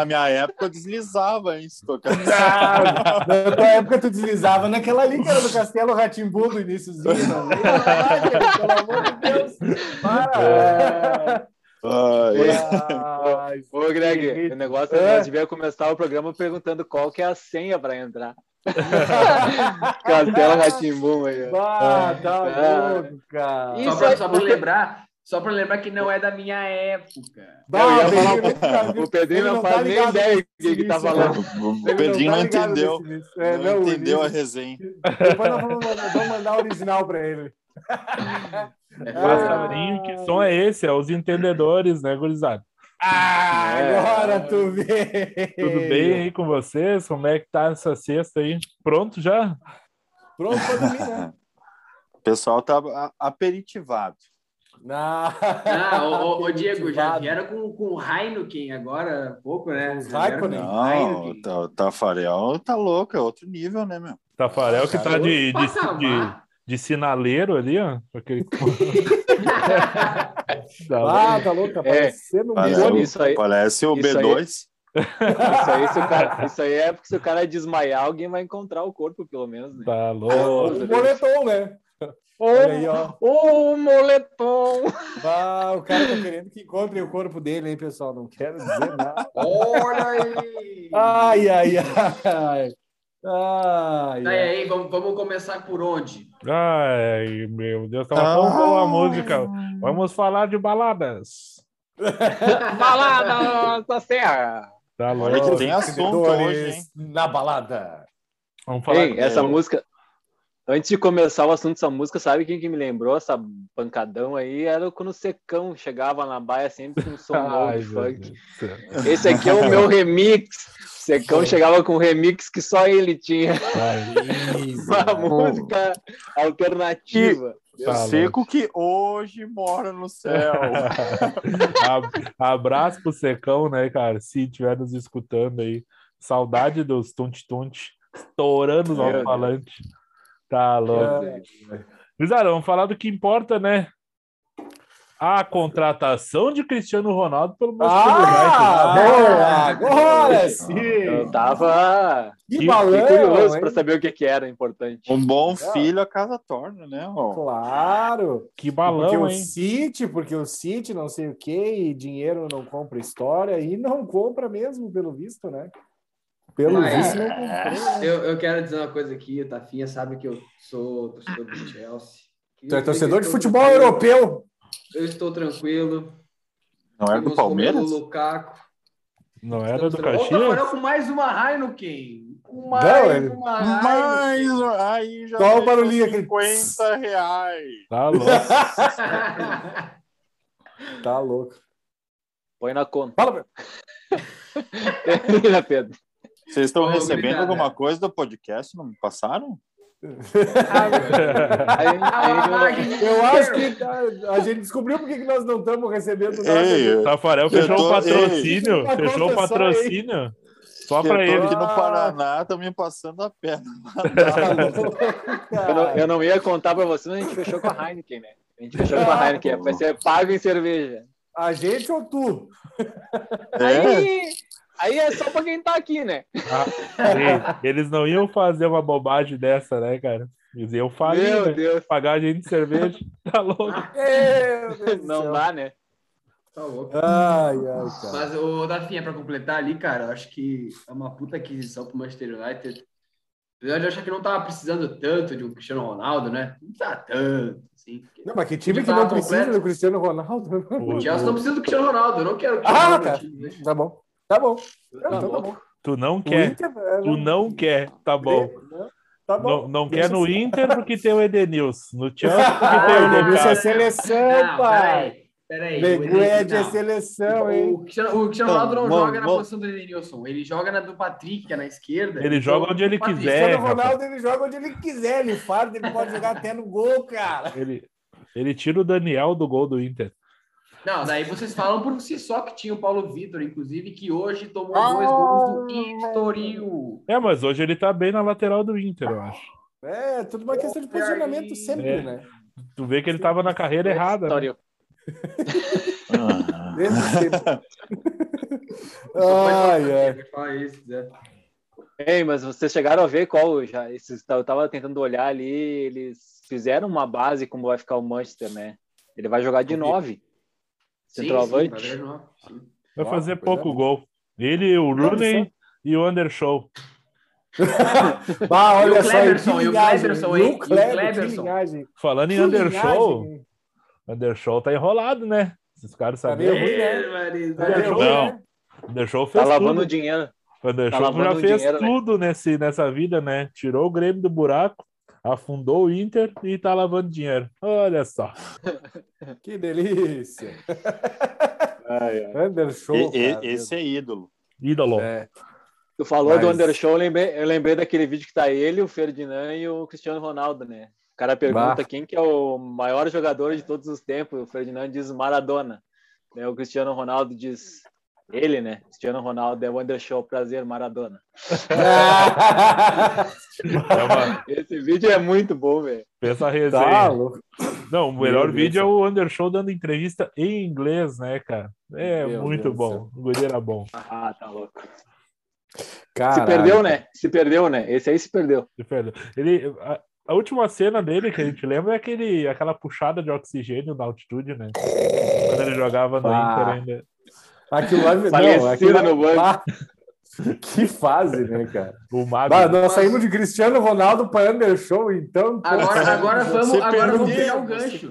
Na minha época eu deslizava, tocar. Ah, na tua época tu deslizava naquela ali que era do Castelo Ratimbu do iníciozinho. Ah, Pelo amor de Deus. Para. Ai, Ai, Ô, Greg, que- o negócio É. é nós devia começar o programa perguntando qual que é a senha para entrar. Castelo Ratimbum aí. Ah, tá É. louco, cara. Isso Só pra, aí, só pra lembrar, só pra lembrar que não é da minha época. Bah, Eu ia Pedrinho, falar- ele tá- O Pedrinho não tá faz nem ligado ideia do que, que tá falando. cara. o Pedrinho tá não entendeu. É, Não entendeu a resenha. Depois nós vamos, vamos mandar o original pra ele. É Passarinho, que som é esse? É os entendedores, né, gurizada? Ah, É. agora tu vê. Tudo bem aí com vocês? Como é que tá essa sexta aí? Pronto já? Pronto pra dormir, né? O pessoal tá aperitivado. Não. Ah, ô, ô, ô, Diego, já vieram com, com o Heineken agora há pouco, né? Os Raikkonen? com Não, o o Tafarel tá louco, é outro nível, né, meu? Tafarel que tá de, de, de, Patamar. de sinaleiro ali, ó. Aquele... Ah, tá louco, tá É. parecendo um Parece, bolo. isso aí- parece o isso aí. B2. Isso aí, se o cara, isso aí é porque se o cara desmaiar, alguém vai encontrar o corpo, pelo menos. Né? Tá O louco. moletom, né? Olha aí, ó. Ô, moletom! Ah, o cara tá querendo que encontrem o corpo dele, hein, pessoal? Não quero dizer nada. Olha aí! Ai, ai, ai. Ai, ai. aí, vamos, vamos começar por onde? Ai, meu Deus, tava Ah. tão boa a música. Vamos falar de baladas. Balada da Serra! Tá Olha que louco. tem assunto hoje, hein? Na balada. Vamos falar Ei, essa música. Antes de começar o assunto dessa música, sabe quem que me lembrou essa pancadão aí? Era quando o Secão chegava na baia sempre com um som novo Ai, de funk. Deus. Esse aqui é o meu remix. O Secão chegava com um remix que só ele tinha. Ai, Uma música alternativa. Tá Seco que hoje mora no céu. Ab- Abraço pro Secão, né, cara? Se estiver nos escutando aí. Saudade dos Tunt-Tunt estourando no Meu alto-falante. Tá louco. Gurizada, vamos falar do que importa, né? A contratação de Cristiano Ronaldo pelo Manchester Ah, United. boa! Agora sim! Eu tava Que balão, curioso para saber o que, que era importante. Um bom filho a casa torna, né? ó? Claro! Que porque balão, o hein? City, porque o City não sei o que, e dinheiro não compra história, e não compra mesmo, pelo visto, né? Pelo Ah, é. visto, né? Eu, eu quero dizer uma coisa aqui, o Tafinha sabe que eu sou torcedor do Chelsea. Tu é torcedor de futebol estou europeu. Eu estou tranquilo. Não era do Palmeiras? Lukaku. Não era do Caxias? Tafarel com mais uma Heineken. Com mais Não, ele- uma Heineken. Mas aí já Só o barulhinho aquele- 50 reais. Tá louco. Tá louco. Põe na conta. Fala, Termina, Pedro. Vocês estão Ô, recebendo obrigado. alguma coisa do podcast? Não me passaram? Aí- eu acho que a, a gente descobriu por que que nós não estamos recebendo nada. Ei, Tafarel Eu fechou tô- o patrocínio. ei. Fechou o só aí. patrocínio. Só tô ele. aqui no Ah. Paraná, estão me passando a perna. Tá Eu não, eu não ia contar pra você, mas a gente fechou com a Heineken, né? A gente fechou com a Heineken. Vai ser pago em cerveja. A gente ou tu? É, Aí, aí é só pra quem tá aqui, né? Ah, eles não iam fazer uma bobagem dessa, né, cara? Eles iam falir, Meu né? Deus, Pagar a gente de cerveja. Tá louco. Não dá, né? Tá louco. Ai, ai, cara. Mas, o Dafinha, pra completar ali, cara, eu acho que é uma puta aquisição pro Manchester United. Apesar de achar que não tava precisando tanto de um Cristiano Ronaldo, né? Não tá tanto, assim. Não, mas que time que não tava precisa completo. do Cristiano Ronaldo? O- O Chelsea não precisa do Cristiano Ronaldo, eu não quero o Ah, tá. time, né? Tá bom. Tá bom. Tá então tá louco. bom. Tu não O quer. Inter, é, Tu não quer, tá bom. Tá bom. Não, não quer no assim. Inter porque tem o Edenilson. No Chelsea porque Ah, tem o o Denilson é seleção, Não, pai. peraí. Peraí. Leguede é seleção, hein? O Cristiano, o Cristiano Ronaldo não Então, Vamos, joga na vamos. posição do Edenilson. Ele joga na do Patrick, que é na esquerda. Ele joga onde ele Patrick. quiser. Cristiano rapaz. Ronaldo, ele joga onde ele quiser. Ele faz, ele pode jogar até no gol, cara. Ele, ele tira o Daniel do gol do Inter. Não, daí vocês falam por si só que tinha o Paulo Vitor, inclusive, que hoje tomou ah, dois gols do Estoril. É, mas hoje ele tá bem na lateral do Inter, eu acho. É, tudo uma questão de posicionamento sempre, é. né? Tu vê que ele tava na carreira é errada. Né? Estoril. ah. ai, ai. Ei, mas vocês chegaram a ver qual já? Esses, eu tava tentando olhar ali, eles fizeram uma base como vai ficar o Manchester, né? Ele vai jogar de 9. Centroavante. sim, vai. Sim. Fazer pouco é. gol. Ele, o Rooney e o Undershow. Bah, olha E o só, Cleberson, e o Cleberson, e hein? o E o Cleberson. Falando em hein? Undershow tá enrolado, né? Esses caras Tá sabiam. ruim, né? Tá Não. né? Undershow Tá fez lavando tudo. dinheiro. O Undershow lavando já fez dinheiro, né? tudo nesse, nessa vida, né? Tirou o Grêmio do buraco, afundou o Inter e tá lavando dinheiro. Olha só. Que delícia. Anderson, E- e- cara. esse é ídolo. Ídolo. É. Tu falou do Mas- Undershow, eu lembrei, eu lembrei daquele vídeo que tá ele, o Ferdinand e o Cristiano Ronaldo, né? O cara pergunta Bah. quem que é o maior jogador de todos os tempos. O Ferdinand diz Maradona. Né? O Cristiano Ronaldo diz ele, né? Cristiano Ronaldo é o Undershow, prazer, Maradona. É uma- Esse vídeo é muito bom, velho. Pensa a tá resenha. louco. Não, o melhor Deus vídeo do é o Undershow dando entrevista em inglês, né, cara? É Meu muito Deus bom. O guri era bom. Ah, tá louco. Caralho. Se perdeu, né? Se perdeu, né? Esse aí se perdeu. Se perdeu. Ele, a, a última cena dele que a gente lembra é aquele, aquela puxada de oxigênio na altitude, né? Quando ele jogava no Ah. Inter ainda. Aquilo lá, não, Falecida aquilo lá- no banco. Que fase, né, cara? O Mago. Bah, nós saímos de Cristiano Ronaldo para Anderson, então. Agora, agora vamos, Você agora vamos pegar o você gancho.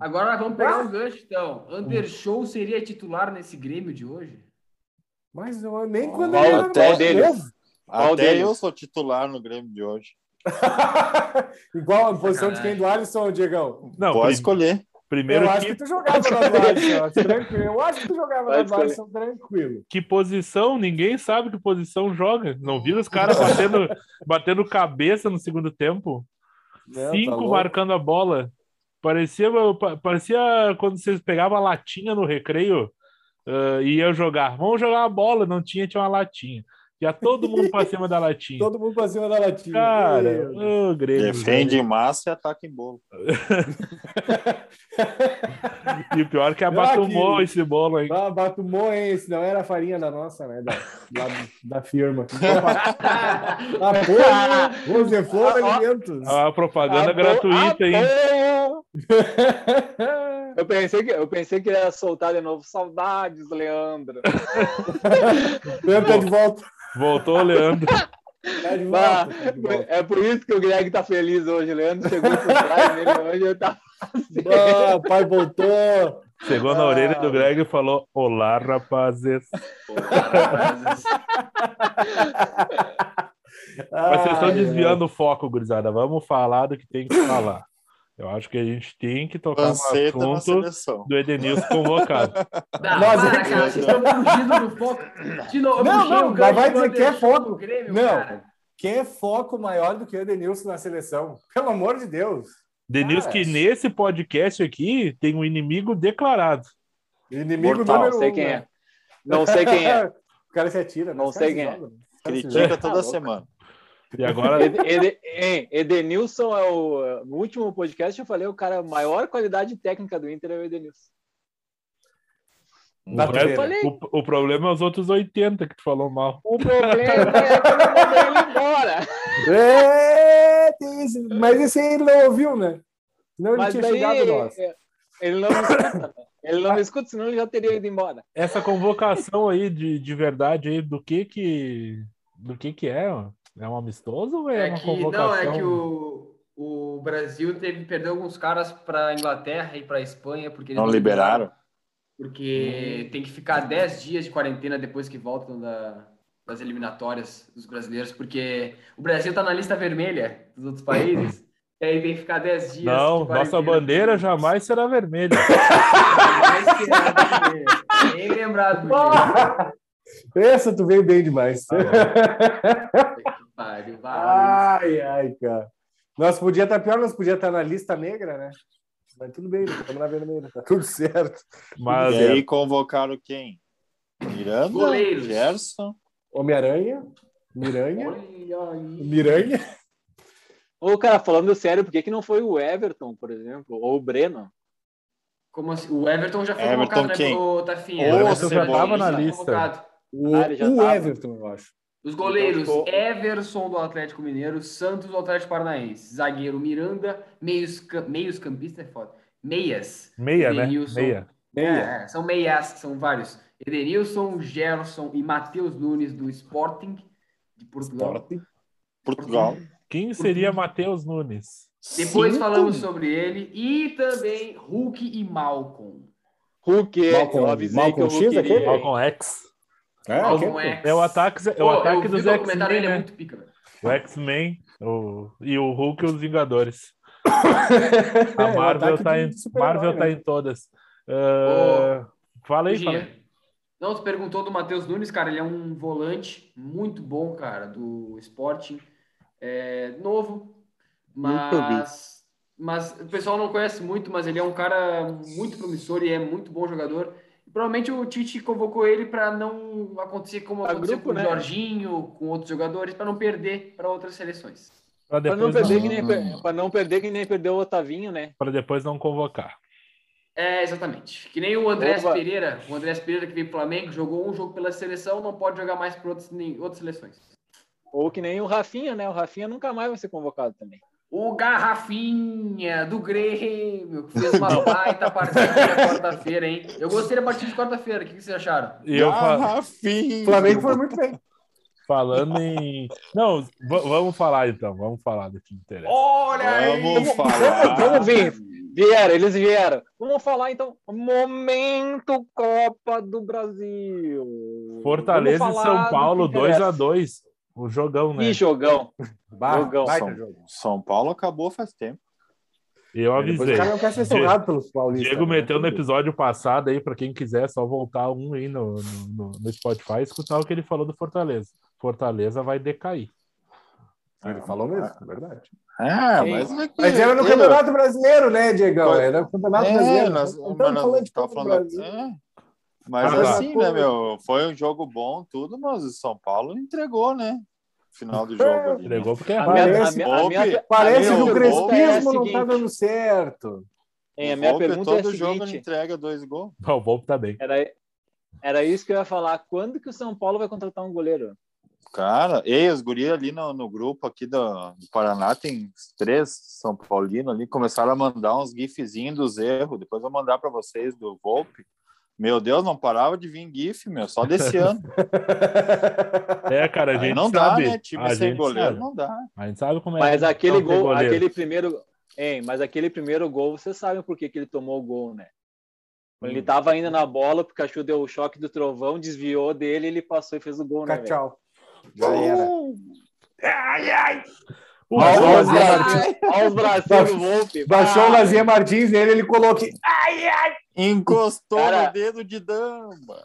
Agora vamos pegar o gancho, então. Undershow seria titular nesse Grêmio de hoje? Mas eu, nem quando ele era novo. Qual Até eu sou titular no Grêmio de hoje. Igual a posição de quem do Alisson, Diegão. Não, Pode prim- escolher. Primeiro eu acho que, que tu jogava na Alisson, tranquilo. Eu acho que tu jogava na Pode Alisson tranquilo. que posição, ninguém sabe que posição joga. Não viram os caras batendo, batendo cabeça no segundo tempo? Não, tá Cinco louco. marcando a bola. Parecia, pa- parecia quando vocês pegavam a latinha no recreio ah, e iam jogar. Vamos jogar a bola, não tinha, tinha uma latinha. Já todo mundo pra cima da latinha. Todo mundo pra cima da latinha. Cara, ô Grêmio. Defende em massa e ataca em bolo. E o pior é que Ah, abatumou esse bolo aí. Ah, Batumou, hein? Esse não era a farinha da nossa, né? Da, lá da firma. Apoio Roseflor Alimentos. A propaganda Apo- gratuita, hein? Eu pensei, que, eu pensei que ele ia soltar de novo. Saudades, Leandro. Tenta de volta. Voltou o Leandro. Tá Bah, volta. tá é por isso que o Greg tá feliz hoje. O Leandro chegou por trás dele hoje. Eu tava... Ah, pai voltou. Chegou na Ah. orelha do Greg e falou: Olá, rapazes. Mas vocês estão desviando o foco, gurizada. Vamos falar do que tem que falar. Eu acho que a gente tem que tocar Panceta no na assunto do Edenilson convocado. Não, Nós para, aqui- cara, vocês estão fugindo do foco. De novo, eu Não, não, o vai dizer que é foco. Grêmio, Não. cara. Quem é foco maior do que o Edenilson na seleção? Pelo amor de Deus. Denilson, que nesse podcast aqui tem um inimigo declarado. Inimigo Mortal, número Não sei um, quem né? é. Não sei quem é. o cara se atira. né? Não sei se quem é. jogam, né? Critica toda louco. semana. E agora, Ed- Ed- hein, Edenilson é o. No último podcast eu falei o cara, a maior qualidade técnica do Inter é o Edenilson. O, resto- o- o problema é os outros 80 que tu falou mal. O problema é que eu não mandei ele embora. É, tem isso. Mas esse aí ele não ouviu, né? Senão ele Mas tinha daí chegado nós. ele não me escuta. né? Ele não me escuta, senão ele já teria ido embora. Essa convocação aí de, de verdade aí, do que que do que que é? ó? É um amistoso ou é, É uma que, convocação? não, é que o, o Brasil teve que perder alguns caras para Inglaterra e para Espanha, porque eles Não liberaram? Porque tem que ficar 10 dias de quarentena depois que voltam da- das eliminatórias dos brasileiros, porque o Brasil está na lista vermelha dos outros países, e aí tem que ficar 10 dias. Não, nossa bandeira jamais será vermelha. Jamais será vermelha. Bem lembrado. Essa tu veio bem demais. Que ai, ai, cara. Nós podia estar pior, nós podia estar na lista negra, né? Mas tudo bem, estamos na vermelha, tá tudo certo. Mas E aí convocaram quem? Miranda? Goleiros. Gerson? Homem-Aranha, Miranha. Miranha. Ô, cara, falando sério, por que, que não foi o Everton, por exemplo? Ou o Breno? Como assim? O Everton já foi Everton convocado, né, quem? Tafinha? Ô, O Everton já Cebolinha tava na tá lista. convocado. O, Ah, o tava. Everton, eu acho. Os goleiros, Então, ficou- Everson do Atlético Mineiro, Santos do Atlético Paranaense, zagueiro Miranda, meios, meios campista é foda. Meias. meia, né? Edenilson. Meia. Meia. É, são meias, são vários. Edenilson, Gerson e Matheus Nunes do Sporting de Portugal. Sporting. Portugal. Quem seria Matheus Nunes? Depois falamos sobre ele e também Hulk e Malcolm. Hulk, Malcolm- eu avisei Malcolm que Hulk X, aquele? iria. Malcolm X. É, X. É o ataque, é o Pô, ataque dos o documentário, X-Men, ele é né? muito pica, velho. O X-Men o- e o Hulk e os Vingadores. É, A o Marvel ataque tá, em, Marvel tá né? em todas. Ah, fala aí, fala aí. Não, tu perguntou do Matheus Nunes, cara, ele é um volante muito bom, cara, do Sporting. É, novo, mas, mas o pessoal não conhece muito, mas ele é um cara muito promissor e é muito bom jogador. Provavelmente o Tite convocou ele para não acontecer como Pra aconteceu grupo, com o né? Jorginho, com outros jogadores, para não perder para outras seleções. Pra Pra não, perder não, que nem, pra não perder que nem perdeu o Otavinho, né? pra depois não convocar. É, exatamente. Que nem o Andrés Opa. Pereira. O Andrés Pereira que veio pro Flamengo, jogou um jogo pela seleção, não pode jogar mais por outras, nem- outras seleções. Ou que nem o Rafinha, né? O Rafinha nunca mais vai ser convocado também. O Garrafinha do Grêmio, que fez uma baita partida na quarta-feira, hein? Eu gostei da partida de quarta-feira, o que, que vocês acharam? E eu Garrafinha. O Flamengo foi muito bem. falando em. Não, vamos falar então, vamos falar do que interessa. Olha aí! Vamos falar. Vamos vir. Vieram, eles vieram. Vamos falar então. Momento Copa do Brasil. Fortaleza e São Paulo que interessa. 2x2. O jogão, né? Ih, jogão. Bah, Jogão. São, jogo. São Paulo acabou faz tempo. Eu Depois avisei. o cara não quer ser sugado pelos paulistas. Diego né? meteu no episódio passado aí, pra quem quiser, só voltar um aí no, no, no- no Spotify e escutar o que ele falou do Fortaleza. Fortaleza vai decair. Ele falou mesmo, é verdade. É, Sim. mas é que- Mas era no eu- Campeonato Brasileiro, né, Diegão? Foi- Era no Campeonato É, Brasileiro. nós, Não mas nós falando falando. Brasil. é. Mas Ah, tá. assim, né, meu? Foi um jogo bom, tudo, mas o São Paulo entregou, né? Final do jogo ali. né? Entregou porque é A ruim. minha, Parece- a minha, a minha, Parece que o crespismo é não tá seguinte. dando certo. Hein, a minha Volpe, pergunta é a todo jogo ele seguinte. entrega dois gols. Não, o Volpe tá bem. Era, era isso que eu ia falar. Quando que o São Paulo vai contratar um goleiro? Cara, ei, os guri ali no, no grupo aqui do, do Paraná, tem três São Paulino ali, começaram a mandar uns gifzinhos dos erros, depois eu vou mandar para vocês do Volpe. Meu Deus, não parava de vir gif, meu, só desse ano. É, cara, a Aí gente não dá, sabe. né? Time a sem goleiro sabe. não dá. A gente sabe como é. Mas aquele não ter gol, aquele primeiro. Hein, mas aquele primeiro gol, vocês sabem por que, que ele tomou o gol, né? Hum. ele tava ainda na bola, o Pikachu deu o choque do trovão, desviou dele, ele passou e fez o gol, né? Fica tchau. Já era. O Baixou o Volpe- Lazinha Martins, Olha os bracinhos do Volpe. baixou o Ah, Lazinha Martins nele, ele colocou aqui. Encostou Cara- no dedo de dama.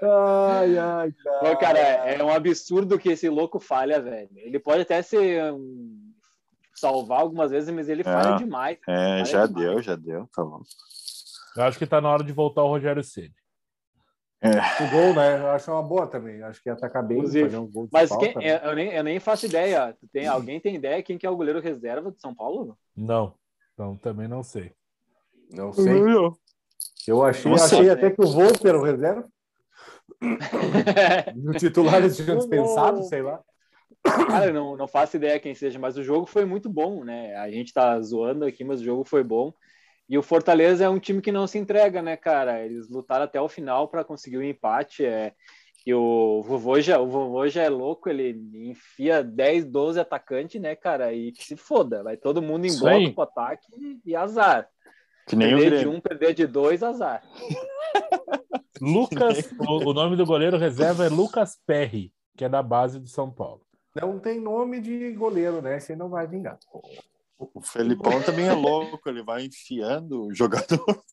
Ai, ai, cara. Ô, cara, é um absurdo que esse louco falha, velho. Ele pode até ser um, salvar algumas vezes, mas ele falha É. demais. É, Olha já demais. deu, já deu, tá bom. Eu acho que tá na hora de voltar o Rogério Ceni. O gol, né? Eu acho uma boa também. Acho que ia atacar bem, Inclusive. fazer um gol de Mas falta, quem, né? eu, nem, eu nem faço ideia. Tem, alguém tem ideia quem que é o goleiro reserva de São Paulo? Não. Então também não sei. Não sei. Eu achei, Não sei. achei até que o Volpe era o reserva. O titular eles tinham dispensado, sei lá. Cara, eu não, não faço ideia quem seja, mas o jogo foi muito bom, né? A gente tá zoando aqui, mas o jogo foi bom. E o Fortaleza é um time que não se entrega, né, cara? Eles lutaram até o final para conseguir o empate. É... que o vovô já, o vovô já é louco, ele enfia 10, 12 atacantes, né, cara? E que se foda, vai todo mundo em Isso bloco aí. pro ataque e azar. Que nem o perder de um, perder de dois, azar. Lucas, o, o nome do goleiro reserva é Lucas Perry, que é da base do São Paulo. Não tem nome de goleiro, né? Aí não vai vingar. O Felipão também é louco, ele vai enfiando o jogador.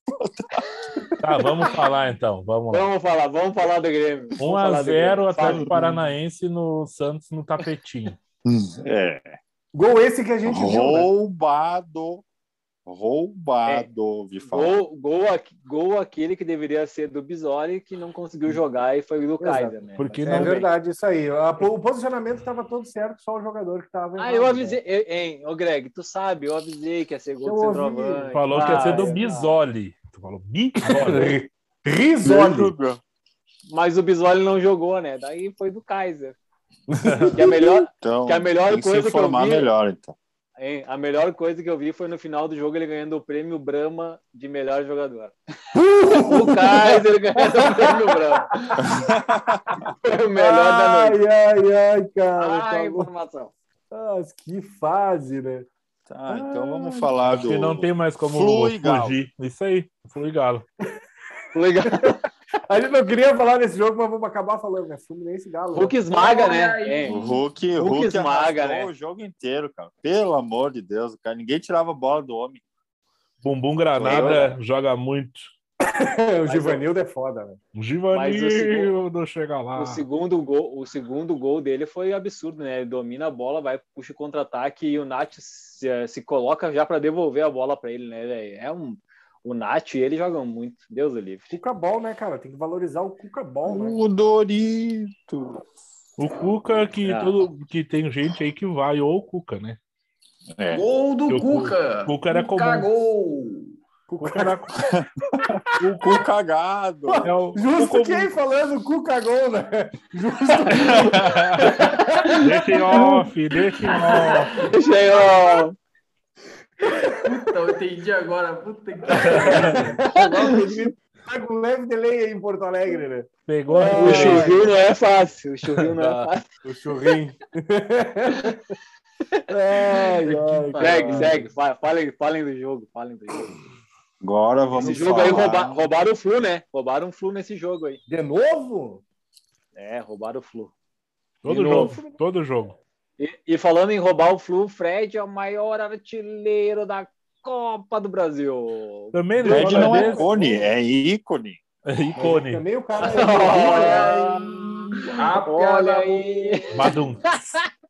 Tá, vamos falar então. Vamos lá. Vamos falar, vamos falar do Grêmio. Vamos 1 falar a do 0 Grêmio. Atlético. Paranaense no Santos no tapetinho. É. Gol esse que a gente viu, né? Roubado. Roubado, vi falar. Gol, gol, gol aquele que deveria ser do Bisoli, que não conseguiu jogar e foi do. Kaiser, né? Porque É não verdade, isso aí. A- o posicionamento estava todo certo, só o jogador que estava. Ah, eu avisei, eu- hein, ô Greg, tu sabe, eu avisei que ia ser gol Eu do ouvi. centroavante. falou que ia ser do Ah, Bisoli. Tu falou Bisoli. Risoli. Mas o Bisoli não jogou, né? Daí foi do Kaiser. Que a melhor, Então, que a melhor coisa se que eu vi- melhor, então. Hein, a melhor coisa que eu vi foi no final do jogo ele ganhando o prêmio Brahma de melhor jogador. o Kaiser ganhando o prêmio Brahma. Foi o melhor da noite. Ai, ai, ai, cara. Ah, tá informação. Ah, que fase, né? Tá, então vamos falar do. que não tem mais como Flui Galo. fugir. Isso aí, Flui Galo. Legal. A gente não queria falar desse jogo, mas vamos acabar falando, né? Fluminense Galo. Hulk esmaga, né? Hein? O Hulk, Hulk Hulk esmaga, né? o jogo inteiro, cara. Pelo amor de Deus, cara. Ninguém tirava a bola do homem. Bumbum Granada joga muito. o Givanildo é foda, né? O Givanildo chega lá. O segundo gol, o segundo gol dele foi absurdo, né? Ele domina a bola, vai puxa o contra-ataque e o Nath se, se coloca já para devolver a bola para ele, né? É um o Nath e ele jogam muito. Deus o livre. Cuca Ball, né, cara? Tem que valorizar o Cuca Ball, né? O Dorito. O Cuca, que, Ah. todo, que tem gente aí que vai, ou o Cuca, né? É. Gol do O Cuca. Cuca era Cuca comum. gol. O Cuca era O cu cagado. é o, Justo o quem falando Cuca Gol, né? Justo Deixa em off, deixa em off. Deixa aí, ó. Puta, eu entendi agora. Puta que tá com leve delay aí em Porto Alegre, né? Pegou a O churril não é fácil. O churril não é fácil. O churrinho. ai, Segue, segue. Fa- Falem, falem do jogo. Falem do jogo. Agora vamos Esse jogo falar. aí rouba, roubaram o Flu, né? Roubaram o Flu nesse jogo aí. De novo? É, roubaram o Flu. Todo De jogo, novo. todo jogo. E, e falando em roubar o Flu, o Fred é o maior artilheiro da Copa do Brasil. Também O Fred não é desse- cone, é ícone. ícone. Também o cara Olha A Olha aí. Badum.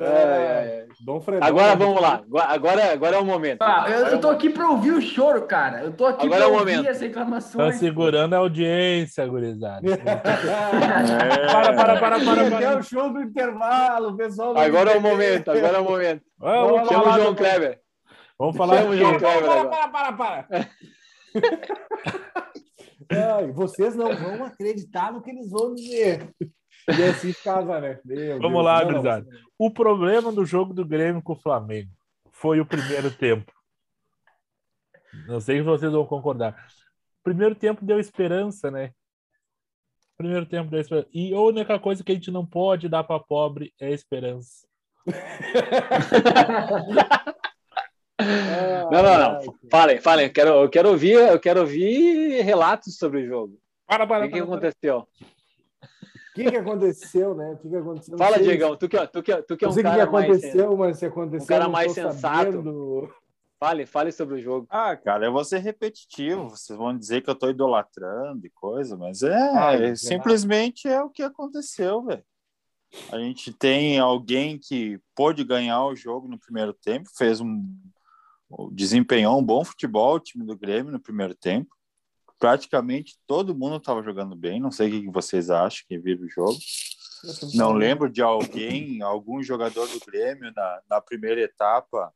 Ai, ai. Dom Fredão. Agora vamos lá. Agora- Agora, é o momento. Ah, eu, é eu tô aqui pra ouvir o choro, cara. Eu tô aqui Agora pra é o ouvir momento. as Tá reclamações. segurando a audiência, gurizada. É. Para, para, para, para, É para. o show do intervalo, pessoal. Agora é o momento, agora é o momento. Vamos, Chama o falar João Kleber. vamos falar Chama o João Kleber Para, para, para, para. Ai, vocês não vão acreditar no que eles vão dizer. E assim ficava, né? Meu Vamos Deus. lá, gurizada. O problema do jogo do Grêmio com o Flamengo foi o primeiro tempo. Não sei se vocês vão concordar. Primeiro tempo deu esperança, né? Primeiro tempo deu esperança. E a única coisa que a gente não pode dar para pobre é esperança. Não, não, não. Falem, falem. Eu quero, eu quero ouvir, eu quero ouvir relatos sobre o jogo. Para, O para, que, que para, para. aconteceu? O que, que aconteceu, né? O que, que aconteceu? Fala, Diegão. Tu que, tu que, tu que é Não um sei o que, cara mais. aconteceu, mas se aconteceu. um cara mais sensato. sabendo. Fale, fale sobre o jogo. Ah, cara, eu vou ser repetitivo. Vocês vão dizer que eu tô idolatrando e coisa, mas é, Ai, é, simplesmente é o que aconteceu, velho. A gente tem alguém que pôde ganhar o jogo no primeiro tempo, fez um desempenhou um bom futebol o time do Grêmio no primeiro tempo. Praticamente todo mundo estava jogando bem. Não sei o que vocês acham que viram o jogo. Não lembro de alguém, algum jogador do Grêmio na, na primeira etapa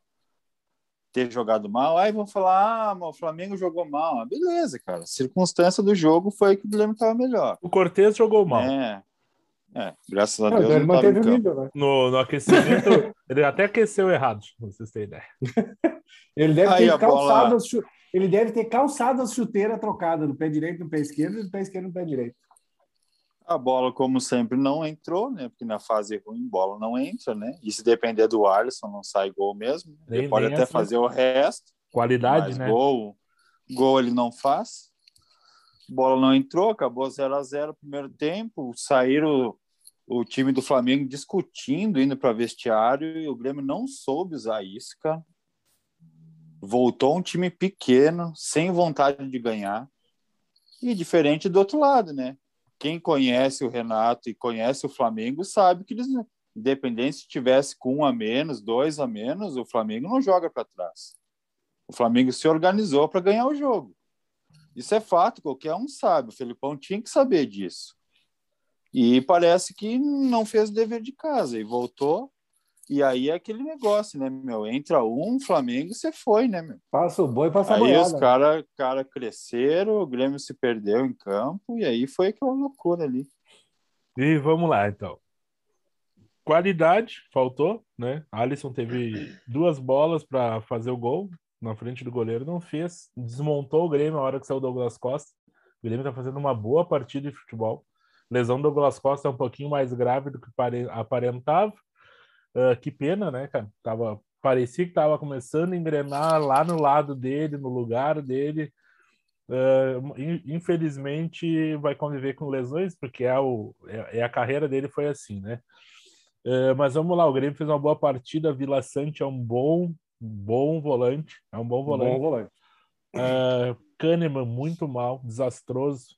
ter jogado mal. Aí vão falar, ah, o Flamengo jogou mal. Ah, beleza, cara. A circunstância do jogo foi que o Grêmio estava melhor. O Cortez jogou mal. É, é, graças a Não, Deus ele não estava manteve em o campo. nível, né? No, no aquecimento, ele até aqueceu errado, pra vocês terem ideia. Ele deve Aí ter calçado bola- Ele deve ter calçado as chuteiras trocadas do pé direito no pé esquerdo e do pé esquerdo no pé direito. A bola, como sempre, não entrou, né? Porque na fase ruim, bola não entra, né? E se depender do Alisson, não sai gol mesmo. Ele Nem- pode nem até assim. fazer o resto, Qualidade, mas né? gol, gol ele não faz. Bola não entrou, acabou 0 a 0 primeiro tempo. Saíram o time do Flamengo discutindo, indo para vestiário, e o Grêmio não soube usar isso, cara. Voltou um time pequeno, sem vontade de ganhar. E diferente do outro lado, né? Quem conhece o Renato e conhece o Flamengo sabe que eles, independente se tivesse com um a menos, dois a menos, o Flamengo não joga para trás. O Flamengo se organizou para ganhar o jogo. Isso é fato, qualquer um sabe. O Felipão tinha que saber disso. E parece que não fez o dever de casa e voltou. E aí é aquele negócio, né, meu? Entra um, Flamengo, você foi, né, meu? Passa o boi, passa a Aí os boiada. caras cara cresceram, o Grêmio se perdeu em campo, e aí foi aquela loucura ali. E vamos lá, então. Qualidade, faltou, né? Alisson teve duas bolas para fazer o gol na frente do goleiro, não fez. Desmontou o Grêmio na hora que saiu o Douglas Costa. O Grêmio tá fazendo uma boa partida de futebol. Lesão do Douglas Costa é um pouquinho mais grave do que pare- aparentava. Ah, que pena, né, cara? Tava, parecia que tava começando a engrenar lá no lado dele, no lugar dele. In- infelizmente vai conviver com lesões, porque é, o, é, é a carreira dele foi assim, né? Ah, mas vamos lá, o Grêmio fez uma boa partida, Vila Sante é um bom, bom volante, é um bom volante. Bom volante. Ah, Kahneman muito mal, desastroso,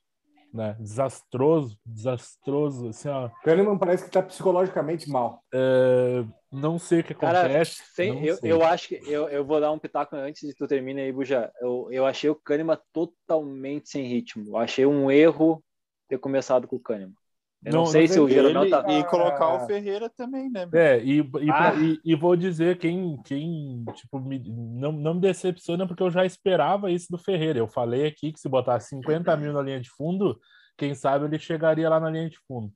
né? Desastroso, desastroso, assim, ó. Kahneman parece que tá psicologicamente mal. Ah, não sei o que Cara, acontece. sem- eu, sei. eu acho que eu, eu vou dar um pitaco antes de tu terminar aí, Buja. Eu, eu achei o Kahneman totalmente sem ritmo. Eu achei um erro ter começado com o Kahneman. Eu não, Não, sei se o Jeromel tá. e colocar o Ferreira também, né? meu? É, e, e, Ah. e, e vou dizer quem, quem tipo, me, não, não me decepciona, porque eu já esperava isso do Ferreira. Eu falei aqui que se botar 50 mil na linha de fundo, quem sabe ele chegaria lá na linha de fundo.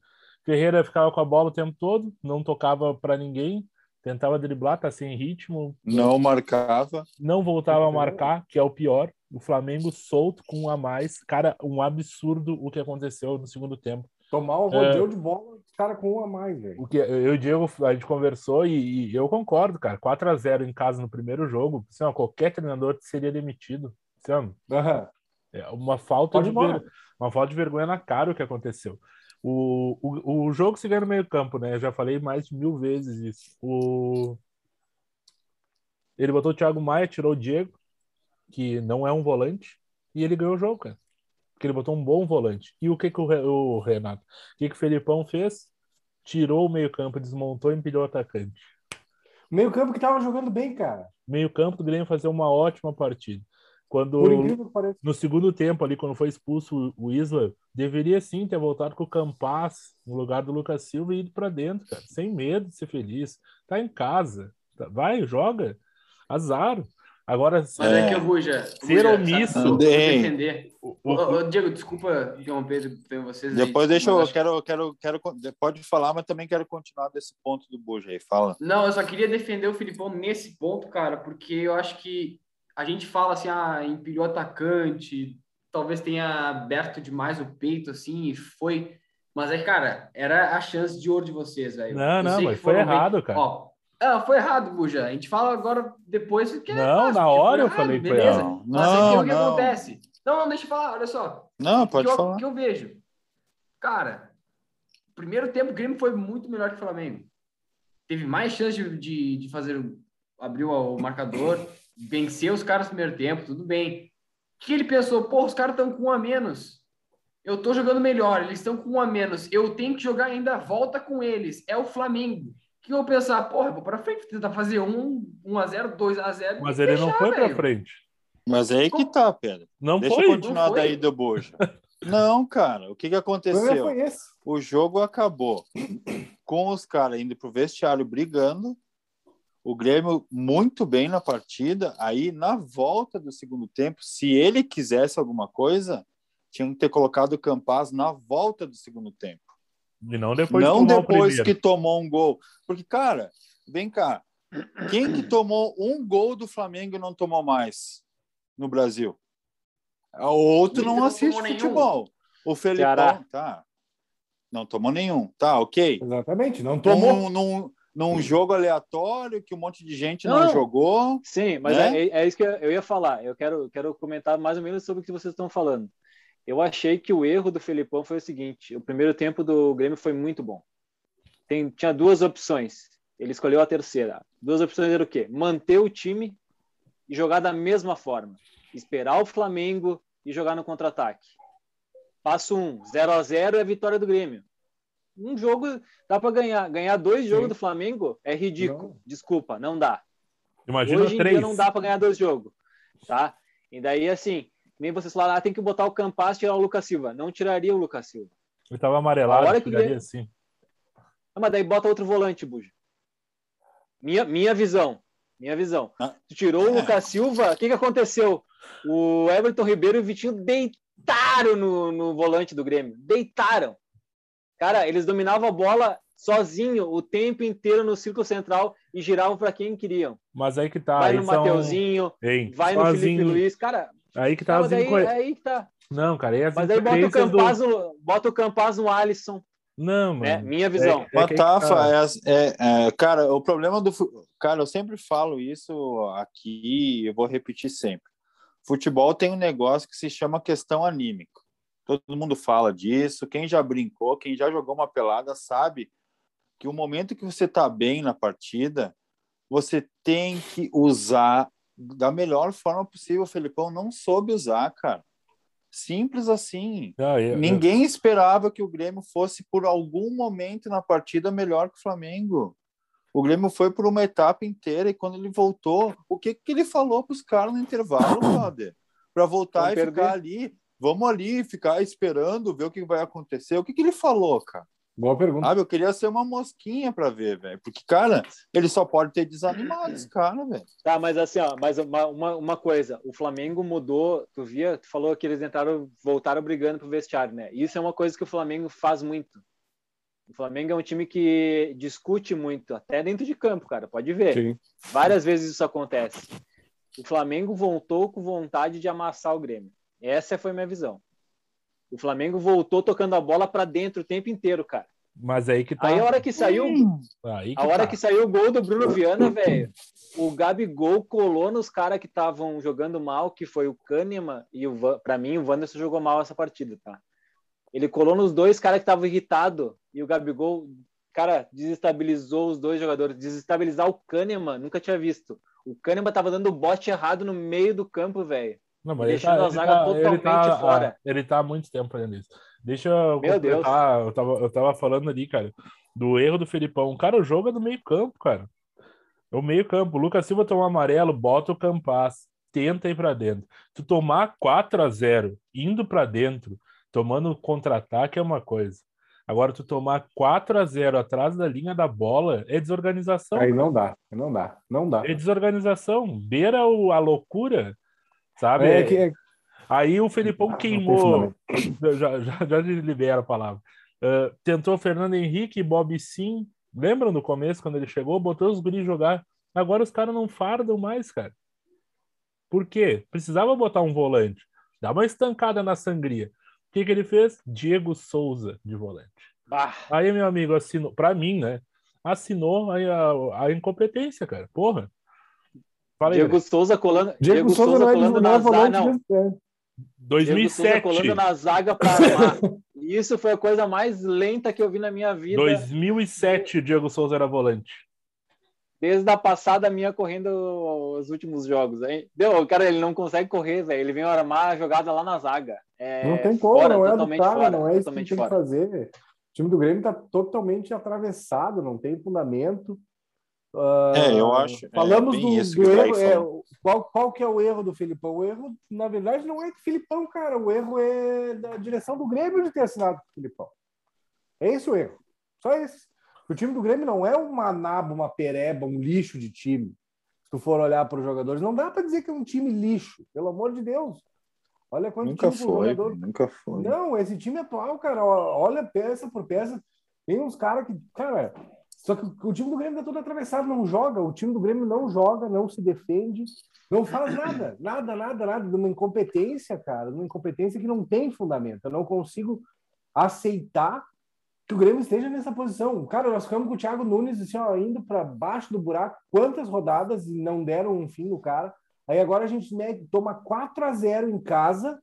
Ferreira ficava com a bola o tempo todo, não tocava para ninguém, tentava driblar, tá sem ritmo, Não marcava. não voltava a marcar, que é o pior. O Flamengo solto com um a mais. Cara, um absurdo o que aconteceu no segundo tempo. Tomar um rodeio de bola, os caras com um a mais, velho. O que eu e o Diego, a gente conversou e, e eu concordo, cara. 4 a 0 em casa no primeiro jogo, assim, ó, qualquer treinador seria demitido. Assim, ó, Aham. é uma falta Pode de ver- uma falta de vergonha na cara o que aconteceu. O, o, o jogo se ganha no meio campo, né? Eu já falei mais de mil vezes isso. O... Ele botou o Thiago Maia, tirou o Diego, que não é um volante, e ele ganhou o jogo, cara. Porque ele botou um bom volante. E o que, que o, o Renato? O que, que o Felipão fez? Tirou o meio-campo, desmontou e empilhou o atacante. Meio campo que tava jogando bem, cara. Meio-campo do Grêmio fazer uma ótima partida. Quando no segundo tempo, ali, quando foi expulso o Isla, deveria sim ter voltado com o Campas no lugar do Lucas Silva e ido pra dentro, cara, sem medo de ser feliz. Tá em casa, tá- vai, joga, azar. Agora, Mas é, É. que o Buja. Ser Buja, omisso. sabe, eu vou Andei. defender. o- Ô, o- ô, Diego, desculpa interromper tem vocês. aí, Depois deixa mas eu, acho- quero, quero, quero, pode falar, mas também quero continuar desse ponto do Buja aí, fala. Não, eu só queria defender o Filipão nesse ponto, cara, porque eu acho que a gente fala assim, ah, empilhou atacante, talvez tenha aberto demais o peito, assim, e foi. Mas é, cara, era a chance de ouro de vocês, velho. Não, Eu não, mas foi foram bem- errado, cara. Ó, ah, foi errado, Buja. A gente fala agora depois que é Não, fácil, na porque hora eu foi falei que foi beleza. errado. Mas aqui Não, o que não. acontece? Não, não, deixa eu falar, olha só. Não, pode que eu, falar. que eu vejo. Cara, primeiro tempo o Grêmio foi muito melhor que o Flamengo. Teve mais chance de, de, de fazer, abrir o, o marcador, vencer os caras no primeiro tempo, tudo bem. O que ele pensou? Pô, os caras estão com um a menos. Eu tô jogando melhor, eles estão com um a menos. Eu tenho que jogar ainda a volta com eles. É o Flamengo. Que eu vou pensar? Porra, eu vou pra frente, tentar fazer um, um a 0 2 a 0 Mas ele não fechar, foi pra velho. frente. Mas aí que tá, Pedro. Não Deixa foi. eu continuar Não foi. daí do Buja. Não, cara, o que, que aconteceu? O jogo acabou com os caras indo pro vestiário brigando, o Grêmio muito bem na partida. Aí, na volta do segundo tempo, se ele quisesse alguma coisa, tinha que ter colocado o Campaz na volta do segundo tempo. E não depois de não depois que tomou um gol. Porque, cara, vem cá. Quem que tomou um gol do Flamengo e não tomou mais no Brasil? O outro não não assiste tomou nenhum. futebol. O Felipão, Ceará. tá. Não tomou nenhum. Tá, ok. Exatamente, não tomou. Num, num, num jogo aleatório que um monte de gente não, Não. jogou. Sim, mas Né? é, é isso que eu ia falar. Eu quero, quero comentar mais ou menos sobre o que vocês estão falando. Eu achei que o erro do Felipão foi o seguinte: o primeiro tempo do Grêmio foi muito bom. Tem, tinha duas opções. Ele escolheu a terceira. Duas opções eram o quê? Manter o time e jogar da mesma forma. Esperar o Flamengo e jogar no contra-ataque. Passo um, 0 a 0 é a vitória do Grêmio. Um jogo dá para ganhar. Ganhar dois jogos Sim. do Flamengo é ridículo. Não. Desculpa, não dá. Imagina Hoje em três. dia não dá para ganhar dois jogos, tá? E daí, assim, nem vocês falaram, ah, tem que botar o Campas e tirar o Lucas Silva. Não tiraria o Lucas Silva. Ele tava amarelado, hora que tiraria ganha- assim. Ah, mas daí bota outro volante, Buja. Minha, minha visão. Minha visão. Ah. Tu tirou o. Lucas Silva, o que, que aconteceu? O Everton Ribeiro e o Vitinho deitaram no, no volante do Grêmio. Deitaram. Cara, eles dominavam a bola sozinho o tempo inteiro no círculo central e giravam para quem queriam. Mas aí que tá. vai aí no são- Mateuzinho, Hein, vai no sozinho. Felipe Luiz. Cara, Aí que tá não, as daí, incoer- é aí que tá. Não, cara, aí as Mas aí bota o incoerências do- bota o Campaz no Alisson, Não, mano. né? Minha visão. É Matafa, tá. é, é, é, cara, o problema do. Cara, eu sempre falo isso aqui, eu vou repetir sempre. Futebol tem um negócio que se chama questão anímica. Todo mundo fala disso. Quem já brincou, quem já jogou uma pelada, sabe que o momento que você está bem na partida, você tem que usar da melhor forma possível. O Felipão não soube usar, cara. Simples assim. Não, eu- eu- Ninguém esperava que o Grêmio fosse por algum momento na partida melhor que o Flamengo. O Grêmio foi por uma etapa inteira e quando ele voltou, o que que ele falou para os caras no intervalo, brother? Para voltar Vamos e perder. ficar ali, vamos ali ficar esperando ver o que vai acontecer. O que que ele falou, cara? Boa pergunta. Ah, eu queria ser uma mosquinha para ver, velho, porque cara, ele só pode ter desanimado esse cara, velho. Tá, mas assim, ó, mas uma, uma, uma coisa, o Flamengo mudou, tu via, tu falou que eles entraram, voltaram brigando pro vestiário, né? Isso é uma coisa que o Flamengo faz muito. O Flamengo é um time que discute muito, até dentro de campo, cara, pode ver. Sim. Várias vezes isso acontece. O Flamengo voltou com vontade de amassar o Grêmio. Essa foi a minha visão. O Flamengo voltou tocando a bola para dentro o tempo inteiro, cara. Mas aí que tá. Aí a hora que saiu, Aí que a hora tá. que saiu o gol do Bruno Viana, velho, o Gabigol colou nos caras que estavam jogando mal, que foi o Kahneman e o Van, para mim o Wanderson jogou mal essa partida, tá? Ele colou nos dois caras que estavam irritados e o Gabigol, cara, desestabilizou os dois jogadores. Desestabilizar o Kahneman, nunca tinha visto. O Kahneman tava dando bote errado no meio do campo, velho. Não, mas ele deixando tá, a ele zaga tá- totalmente ele tá, fora. ah, Ele tá há muito tempo fazendo isso. Deixa eu Meu Deus. Eu tava, eu tava falando ali, cara, do erro do Felipão. Cara, o jogo é do meio campo, cara. É o meio campo. O Lucas Silva toma amarelo, bota o Campas, tenta ir pra dentro. Tu tomar 4 a 0 indo pra dentro, tomando contra-ataque é uma coisa. Agora, tu tomar 4 a 0 atrás da linha da bola é desorganização. Aí não dá, não dá, não dá. É desorganização. Beira o, a loucura, sabe? É que é- Aí o Felipão queimou. Já, já, já libera a palavra. Ah, tentou Fernando Henrique e Bob Sim. Lembram no começo, quando ele chegou, botou os guris jogar. Agora os caras não fardam mais, cara. Por quê? Precisava botar um volante. Dá uma estancada na sangria. O que, que ele fez? Diego Souza de volante. Ah, Aí, meu amigo, assinou, pra mim, né? Assinou aí a, a incompetência, cara. Porra. Fala aí, Diego Diego... Souza colando, Diego, Souza não é, colando é na zaga, não. né? É. Diego Souza 2007. colando na zaga para armar. Isso foi a coisa mais lenta que eu vi na minha vida. 2007, o Diego Souza era volante. Desde a passada minha correndo os últimos jogos. Hein? Deu, cara, ele não consegue correr, velho. Ele vem armar a jogada lá na zaga. É, Não tem como, fora, não é do totalmente cara, fora, não é isso que tem que fora. fazer. O time do Grêmio está totalmente atravessado, não tem fundamento. Ah, É, eu acho- é Falamos bem do, do erro. É, qual, qual que é o erro do Filipão? O erro, na verdade, não é do Filipão, cara. O erro é da direção do Grêmio de ter assinado com o Filipão. É esse o erro. Só esse. O time do Grêmio não é uma naba, uma pereba, um lixo de time. Se tu for olhar para os jogadores, não dá para dizer que é um time lixo, pelo amor de Deus. Olha quanto Nunca time foi, jogador nunca foi. não, esse time atual, cara, olha peça por peça. Tem uns caras que, cara, só que o time do Grêmio tá todo atravessado, não joga. O time do Grêmio não joga, não se defende, não faz nada, nada, nada, nada. De uma incompetência, cara, de uma incompetência que não tem fundamento. Eu não consigo aceitar que o Grêmio esteja nessa posição. Cara, nós ficamos com o Thiago Nunes assim, ó, indo para baixo do buraco, quantas rodadas e não deram um fim no cara. Aí agora a gente mete, toma 4 a 0 em casa.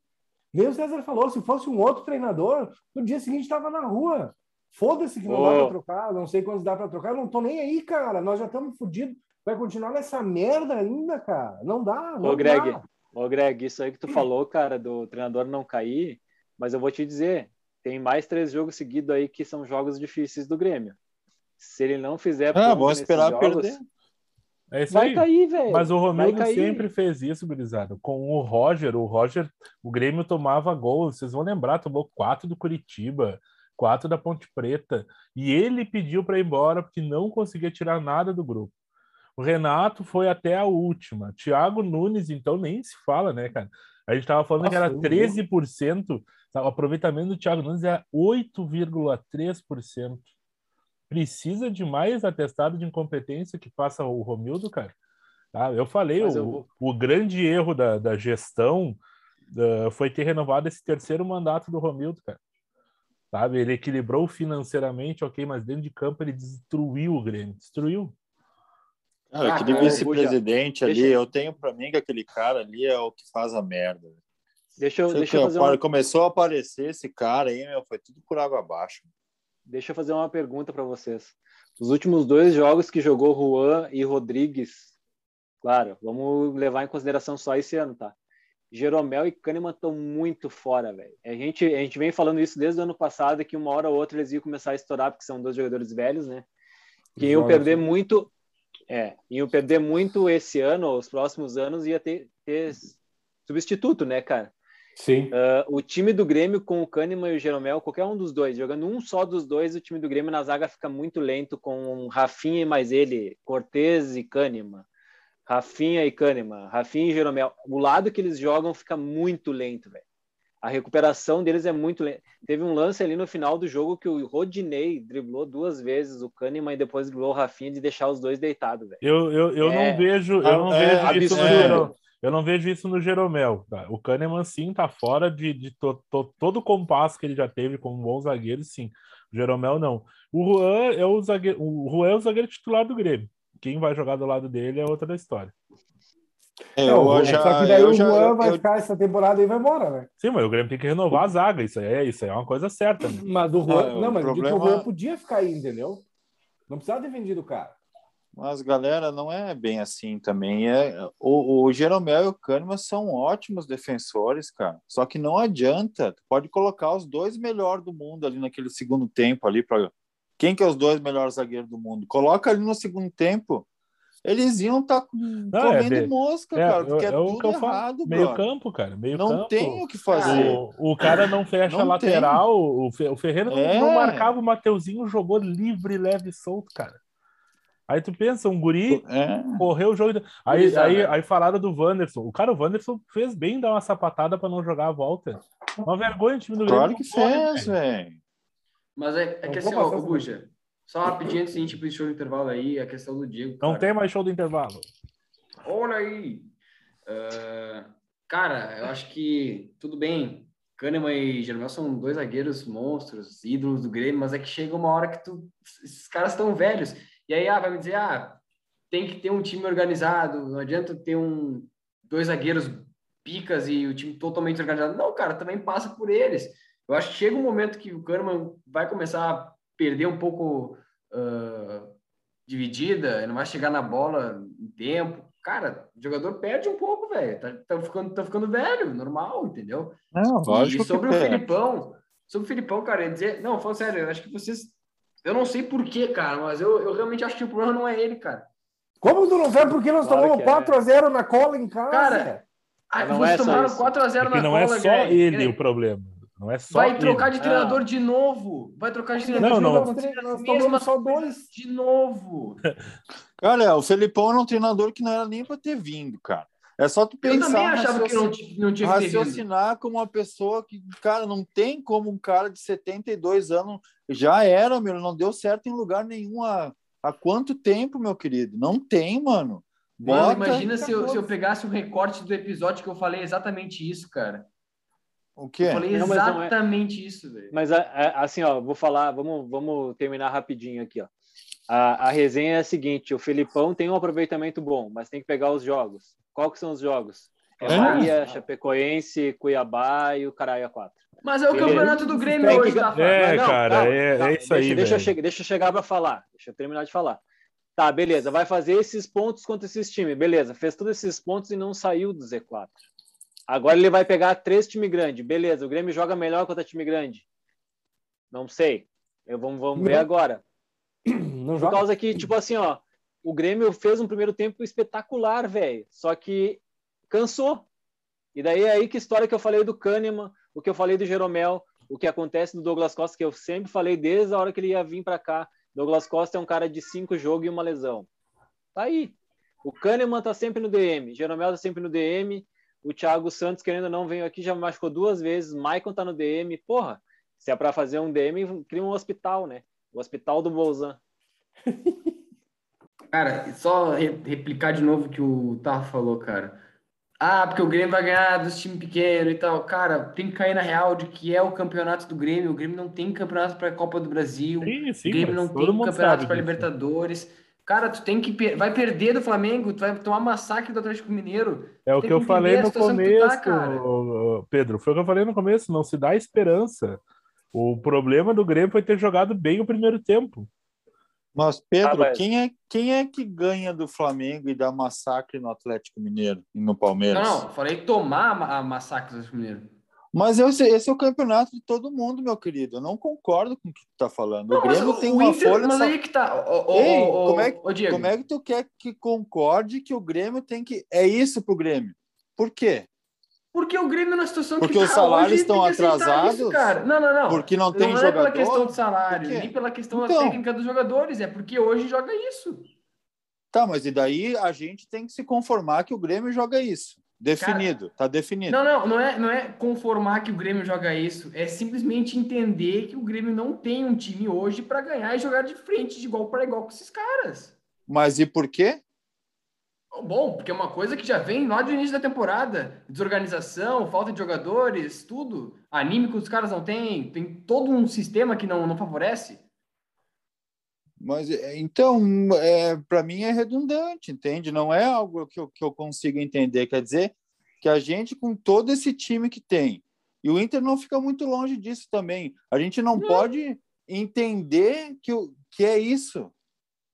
Nem o César falou, se fosse um outro treinador, no dia seguinte estava na rua. Foda-se que não dá Ô. para trocar, não sei quantos dá para trocar, eu não tô nem aí, cara. Nós já estamos fodidos. Vai continuar nessa merda ainda, cara. Não dá, não Ô, Greg, dá. ô, Greg, isso aí que tu falou, cara, do treinador não cair, mas eu vou te dizer, tem mais três jogos seguidos aí que são jogos difíceis do Grêmio. Se ele não fizer Ah, vamos esperar jogos, perder. É isso vai aí. cair, velho. Mas o Romildo cair. sempre fez isso, gurizada. Com o Roger, o Roger, o Grêmio tomava gol. Vocês vão lembrar, tomou quatro do Curitiba, quatro da Ponte Preta. E ele pediu para ir embora porque não conseguia tirar nada do grupo. O Renato foi até a última. Thiago Nunes, então, nem se fala, né, cara? A gente tava falando que Nossa, era eu- 13%. tá? O aproveitamento do Thiago Nunes é 8,3%. Precisa de mais atestado de incompetência que faça o Romildo, cara. Tá? Eu falei, o, eu o grande erro da, da gestão ah, foi ter renovado esse terceiro mandato do Romildo, cara. Sabe? Ele equilibrou financeiramente, ok, mas dentro de campo ele destruiu o Grêmio. Destruiu. Cara, Ah, aquele cara, vice-presidente ali, deixa- eu tenho pra mim que aquele cara ali é o que faz a merda. Deixa eu, Sei deixa eu que fazer uma, Começou a aparecer esse cara aí, meu, foi tudo por água abaixo. deixa eu fazer uma pergunta para vocês. Os últimos dois jogos que jogou Juan e Rodrigues, claro, vamos levar em consideração só esse ano, tá? Jeromel e Kahneman estão muito fora, velho. A gente, a gente vem falando isso desde o ano passado, que uma hora ou outra eles iam começar a estourar, porque são dois jogadores velhos, né? Que iam perder muito, é, iam perder muito esse ano, ou os próximos anos, ia ter, ter substituto, né, cara? Sim. Uh, o time do Grêmio com o Kahneman e o Jeromel, qualquer um dos dois, jogando um só dos dois, o time do Grêmio na zaga fica muito lento com Rafinha e mais ele, Cortez e Kahneman. Rafinha e Kahneman, Rafinha e Jeromel. O lado que eles jogam fica muito lento, velho. A recuperação deles é muito lenta. Teve um lance ali no final do jogo que o Rodinei driblou duas vezes o Kahneman e depois driblou o Rafinha de deixar os dois deitados, velho. Eu, eu, eu É. não vejo, eu Ah, não é vejo isso no. Jeromel. Eu não vejo isso no Jeromel. Tá? O Kahneman, sim, tá fora de, de to- to- todo o compasso que ele já teve como bom zagueiro, sim. O Jeromel, não. O Juan é o zagueiro, o Juan é o zagueiro titular do Grêmio. Quem vai jogar do lado dele é outra história. É, Não, eu só já, que daí eu o já, Juan vai eu- ficar essa temporada e vai embora, né? Sim, mas o Grêmio tem que renovar a zaga. Isso aí é, isso aí é uma coisa certa. Né? Mas o Juan, Não, não, o mas que o problema- Juan podia ficar aí, entendeu? Não precisava ter vendido o cara. Mas, galera, não é bem assim também. É, o, o Jeromel e o Kahneman são ótimos defensores, cara. Só que não adianta. Tu pode colocar os dois melhores do mundo ali naquele segundo tempo ali para quem que é os dois melhores zagueiros do mundo? Coloca ali no segundo tempo. Eles iam estar é comendo bem- mosca, É, cara, porque é, é tudo errado, Meio brother. campo, cara. Meio Não campo. tem o que fazer. O, o cara não fecha a Não lateral. O, Fe- o Ferreira não, É. não marcava o Mateuzinho, jogou livre, leve e solto, cara. Aí tu pensa, um guri É. correu o jogo. Aí, aí, aí falaram do Wanderson. O cara, o Wanderson fez bem dar uma sapatada pra não jogar a volta. Uma vergonha o time do Grêmio. Claro não que fez, velho. Mas é, é que Não assim, ó, Buja, só rapidinho antes de a gente ir show do intervalo aí, a questão do Diego. Não cara. tem mais show do intervalo. Olha aí! Ah, cara, eu acho que tudo bem. Kahneman e Jeromel são dois zagueiros monstros, ídolos do Grêmio, mas é que chega uma hora que tu, esses caras estão velhos. E aí, ah, vai me dizer, ah, tem que ter um time organizado, não adianta ter um, dois zagueiros picas e o time totalmente organizado. Não, cara, também passa por eles. Eu acho que chega um momento que o Kahneman vai começar a perder um pouco ah, dividida, ele não vai chegar na bola em tempo. Cara, o jogador perde um pouco, velho. Tá, tá ficando, tá ficando velho, normal, entendeu? Não, lógico e sobre que o perde. Filipão, sobre o Filipão, cara, dizer, não, falando sério, eu acho que vocês. Eu não sei porquê, cara, mas eu, eu realmente acho que o problema não é ele, cara. Como tu não sabe por que nós Claro tomamos é. 4x0 na cola em casa? Cara, Ah, não vocês é só tomaram isso. 4x0 Porque na não é cola, só Greg. ele Greg, o problema. Não é só Vai trocar ele. de treinador de novo. Vai trocar de Não, treinador não. de novo. Nós acontecer as tomamos só dois. De novo. Cara, o Felipão era um treinador que não era nem para ter vindo, cara. É só tu Eu pensar, também achava que não, não tinha que ter vindo. raciocinar como uma pessoa que, cara, não tem como um cara de 72 anos já era, meu, não deu certo em lugar nenhum há, há quanto tempo, meu querido? Não tem, mano. Mano, Bota imagina se eu, se eu pegasse um recorte do episódio que eu falei exatamente isso, cara. O quê? Eu falei Não, é- exatamente isso, velho. Mas a- a- assim, ó, vou falar, vamos, vamos terminar rapidinho aqui, ó. A, a resenha é a seguinte: o Felipão tem um aproveitamento bom, mas tem que pegar os jogos. Qual que são os jogos? É É. Bahia, Chapecoense, Cuiabá e o Caraia 4. Mas é o Beleza. campeonato do Grêmio Tem hoje, tá? É, não, cara, calma, é- é isso aí, Deixa, deixa, eu deixa eu chegar para falar. Deixa eu terminar de falar. Tá, beleza. Vai fazer esses pontos contra esses times. Beleza, fez todos esses pontos e não saiu do Z4. Agora ele vai pegar três times grandes. Beleza, o Grêmio joga melhor contra time grande. Não sei. Eu, vamos vamos ver agora. Não Por joga. causa que, tipo assim, ó, o Grêmio fez um primeiro tempo espetacular, velho. Só que cansou. E daí é aí que história que eu falei do Kahneman, o que eu falei do Jeromel, o que acontece do Douglas Costa, que eu sempre falei desde a hora que ele ia vir para cá. Douglas Costa é um cara de cinco jogos e uma lesão. Tá aí. O Kahneman tá sempre no DM, Jeromel tá sempre no DM, o Thiago Santos, querendo ou não, veio aqui, já me machucou duas vezes, Maicon tá no DM. Porra, se é para fazer um DM, cria um hospital, né? O hospital do Bolzan. Cara, só re- replicar de novo o que o Tarro falou, cara. Ah, porque o Grêmio vai ganhar dos times pequenos e tal. Cara, tem que cair na real de que é o campeonato do Grêmio. O Grêmio não tem campeonato para a Copa do Brasil. Sim, O sim, Grêmio mas não tem campeonato para disso. Libertadores. Cara, tu tem que per- vai perder do Flamengo, tu vai tomar massacre do Atlético Mineiro. É o Tem que eu que falei no que tá, começo, ô, Pedro. Foi o que eu falei no começo. Não se dá esperança. O problema do Grêmio foi ter jogado bem o primeiro tempo. Mas, Pedro, Ah, mas- quem, é, quem é que ganha do Flamengo e dá massacre no Atlético Mineiro e no Palmeiras? Não, não, falei tomar a ma- a massacre do Atlético Mineiro. Mas esse, esse é o campeonato de todo mundo, meu querido. Eu não concordo com o que tu tá falando. Não, o Grêmio o- tem o uma Inter- folha. Mas só- aí que tá. Ô, ô, Ei, como é que-. Como é que tu quer que concorde que o Grêmio tem que. É isso pro Grêmio? Por quê? Porque o Grêmio na situação Porque que os tá salários hoje, estão atrasados? Isso, cara. Não, não, não. Porque não tem não é jogador? pela questão do salário, nem pela questão Então. técnica dos jogadores, é porque hoje joga isso. Tá, mas e daí a gente tem que se conformar que o Grêmio joga isso. Definido, tá definido. Não, não, não é, não é conformar que o Grêmio joga isso, é simplesmente entender que o Grêmio não tem um time hoje para ganhar e jogar de frente, de igual para igual com esses caras. Mas e por quê? Bom, porque é uma coisa que já vem lá do início da temporada. Desorganização, falta de jogadores, tudo. Anímico os caras não têm. Tem todo um sistema que não, não favorece. Mas é, então, é, para mim é redundante, entende? Não é algo que eu, que eu consigo entender. Quer dizer que a gente, com todo esse time que tem, e o Inter não fica muito longe disso também, a gente não pode entender que, que é isso.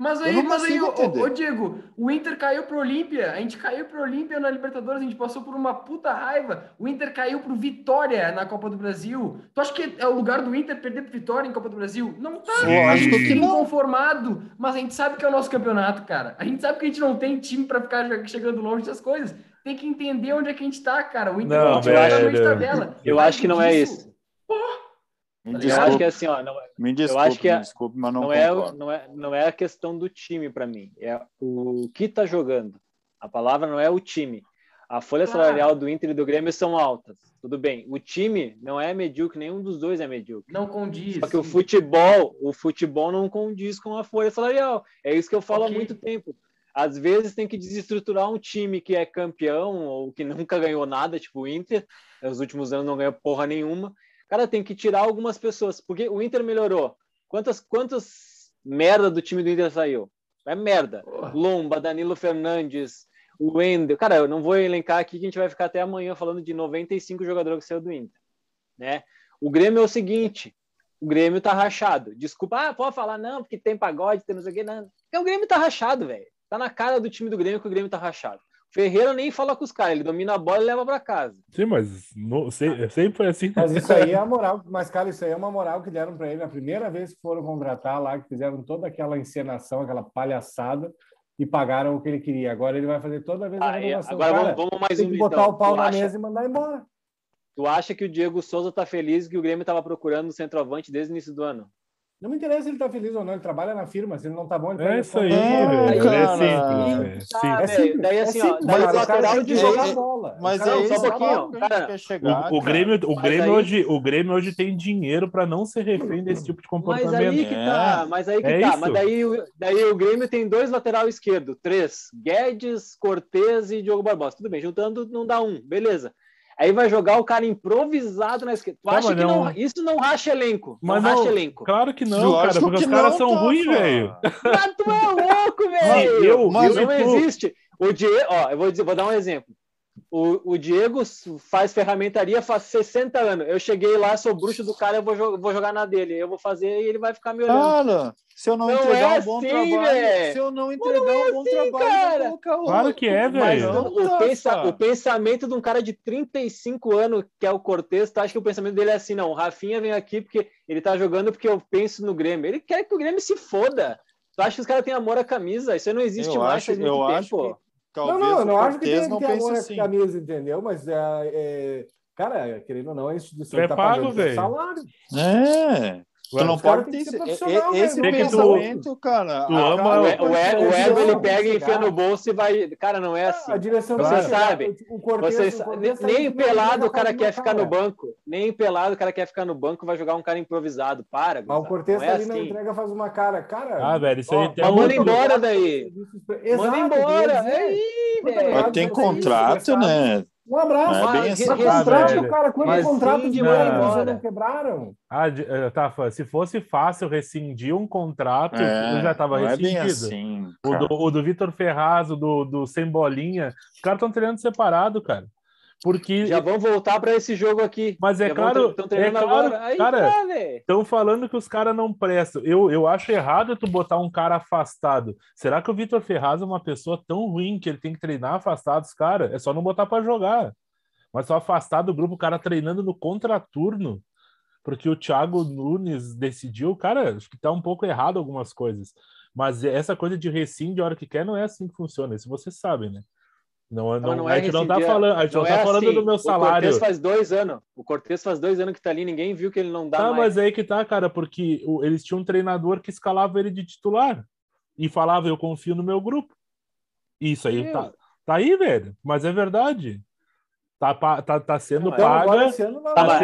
Mas aí, não mas aí, ô, ô, Diego, o Inter caiu pro Olímpia. A gente caiu pro Olímpia na Libertadores, a gente passou por uma puta raiva. O Inter caiu pro Vitória na Copa do Brasil. Tu acha que é o lugar do Inter perder pro Vitória em Copa do Brasil? Não tá. Eu A acho gente que não. inconformado, mas a gente sabe que é o nosso campeonato, cara. A gente sabe que a gente não tem time pra ficar chegando longe das coisas. Tem que entender onde é que a gente tá, cara. O Inter Não, é totalmente velho. tabela. Eu acho que não é disso, isso. Me Eu desculpe, acho que é assim, ó, não, me eu desculpe, acho que é- me desculpe, mas não, não, é, não, é, não é a questão do time para mim, é o que tá jogando. A palavra não é o time. A folha Claro. salarial do Inter e do Grêmio são altas. Tudo bem. O time não é medíocre, nenhum dos dois é medíocre. Não condiz. Só que o futebol, o futebol não condiz com a folha salarial. É isso que eu falo Ok. há muito tempo. Às vezes tem que desestruturar um time que é campeão ou que nunca ganhou nada, tipo o Inter, nos últimos anos não ganhou porra nenhuma. Cara, tem que tirar algumas pessoas, porque o Inter melhorou. Quantas, quantas merda do time do Inter saiu? É merda. Lomba, Danilo Fernandes, o Wendel. Cara, eu não vou elencar aqui que a gente vai ficar até amanhã falando de 95 jogadores que saiu do Inter, né? O Grêmio é o seguinte, o Grêmio tá rachado. Desculpa, ah, pode falar não, porque tem pagode, tem não sei o quê, não. Porque o Grêmio tá rachado, velho. Tá na cara do time do Grêmio que o Grêmio tá rachado. Ferreira nem fala com os caras, ele domina a bola e leva pra casa. Sim, mas no- se- sempre foi assim. Mas isso aí é a moral. Mas, cara, isso aí é uma moral que deram para ele na primeira vez que foram contratar lá, que fizeram toda aquela encenação, aquela palhaçada e pagaram o que ele queria. Agora ele vai fazer toda vez a Aí, renovação. agora Cara, vamos, vamos mais tem um que botar então. o pau tu, na acha, mesa e mandar embora. tu acha que o Diego Souza tá feliz que o Grêmio tava procurando o centroavante desde o início do ano? Não me interessa se ele tá feliz ou não, ele trabalha na firma. Se ele não tá bom, ele É isso aí, velho. cara. É simples. Tá. É simples, daí é assim, ó, simples, cara, o lateral de jogar é- bola. Mas é só que um pouquinho, cara. quer chegar. O, o. Grêmio, o Mas Grêmio aí- hoje, o Grêmio hoje tem dinheiro para não ser refém desse tipo de Mas comportamento. aí que tá, É. mas aí que É tá. isso. Mas daí, o- daí o Grêmio tem dois lateral esquerdo, três, Guedes, Cortez e Diogo Barbosa. Tudo bem, juntando não dá um, beleza. Aí vai jogar o cara improvisado na esquerda. Tu Tá, acha mas que não... não- isso não racha elenco? Mas não, não- racha elenco. Claro que não, Lógico cara, porque que os caras são ruins, velho. Mas tu é louco, velho! eu- Mas não eu- existe. O Diego, ó, eu vou, dizer, vou dar um exemplo. O, o Diego faz ferramentaria faz 60 anos. Eu cheguei lá, sou bruxo do cara, eu vou, jo- vou jogar na dele. Eu vou fazer e ele vai ficar me olhando. Cara, se eu não, Não entregar é um bom assim, trabalho, velho. se eu não entregar um bom trabalho, cara. Claro que é, velho. não, o, Tafa. pensa- o pensamento de um cara de 35 anos, que é o Cortez, tu acha que o pensamento dele é assim, não, o Rafinha vem aqui porque ele tá jogando porque eu penso no Grêmio. Ele quer que o Grêmio se foda. Tu acha que os caras têm amor à camisa? Isso aí não existe Eu mais acho- faz muito eu tempo. acho que- Não, Talvez não, eu não o acho que tem não que ter pense amor à assim. camisa, entendeu? Mas, é, é, cara, querendo ou não, a instituição Tu é tá pago, pagando velho. salário. É. Tu não pode ter que ser esse, profissional, esse velho. Tem que tu- pensamento, cara. tu A- ama cara, O, E- o, Ego ele pega e enfia no bolso e vai. Cara, não é assim. A direção Você chegar, sabe, Vocês, nem pelado o cara quer ficar no banco. Nem pelado o cara quer ficar no banco vai jogar um cara improvisado. Para, Mas o Cortez não tá é ali na assim. entrega, faz uma cara. Cara. Ah, velho, isso aí tem Mas um manda embora daí. Manda embora. É. Mas tem é contrato, né? Um abraço. Não é bem assim. contrato, velho. cara, Mas contratos sim, de mãe não quebraram? Ah, eh, Tafa, se fosse fácil rescindir um contrato, É, já tava não é rescindido. assim. O do, o do Vitor Ferraz, o do, do Sem Bolinha, os caras estão treinando separado, cara. Porque. Já vão voltar para esse jogo aqui. Mas é Já claro, Estão treinando é claro, agora. Aí cara, tá, velho. Estão falando que os caras não prestam. Eu, eu acho errado tu botar um cara afastado. Será que o Vitor Ferraz é uma pessoa tão ruim que ele tem que treinar afastado os caras? É só não botar para jogar. Mas só afastar do grupo, o cara treinando no contraturno. Porque o Thiago Nunes decidiu, cara, acho que tá um pouco errado algumas coisas. Mas essa coisa de rescinde a hora que quer não é assim que funciona. Isso vocês sabem, né? Não, não, não a é gente não tá falando, a gente não, Não tá é falando assim. do meu O salário. Cortez faz dois anos. O Cortez faz dois anos que tá ali, ninguém viu que ele não dá Tá, mais. mas aí que tá, cara, porque o- eles tinham um treinador que escalava ele de titular e falava, eu confio no meu grupo. Isso aí Meu. tá, tá aí, velho. Mas é verdade. Tá, tá, tá sendo Não, paga, ano Tá sendo Ah, paga-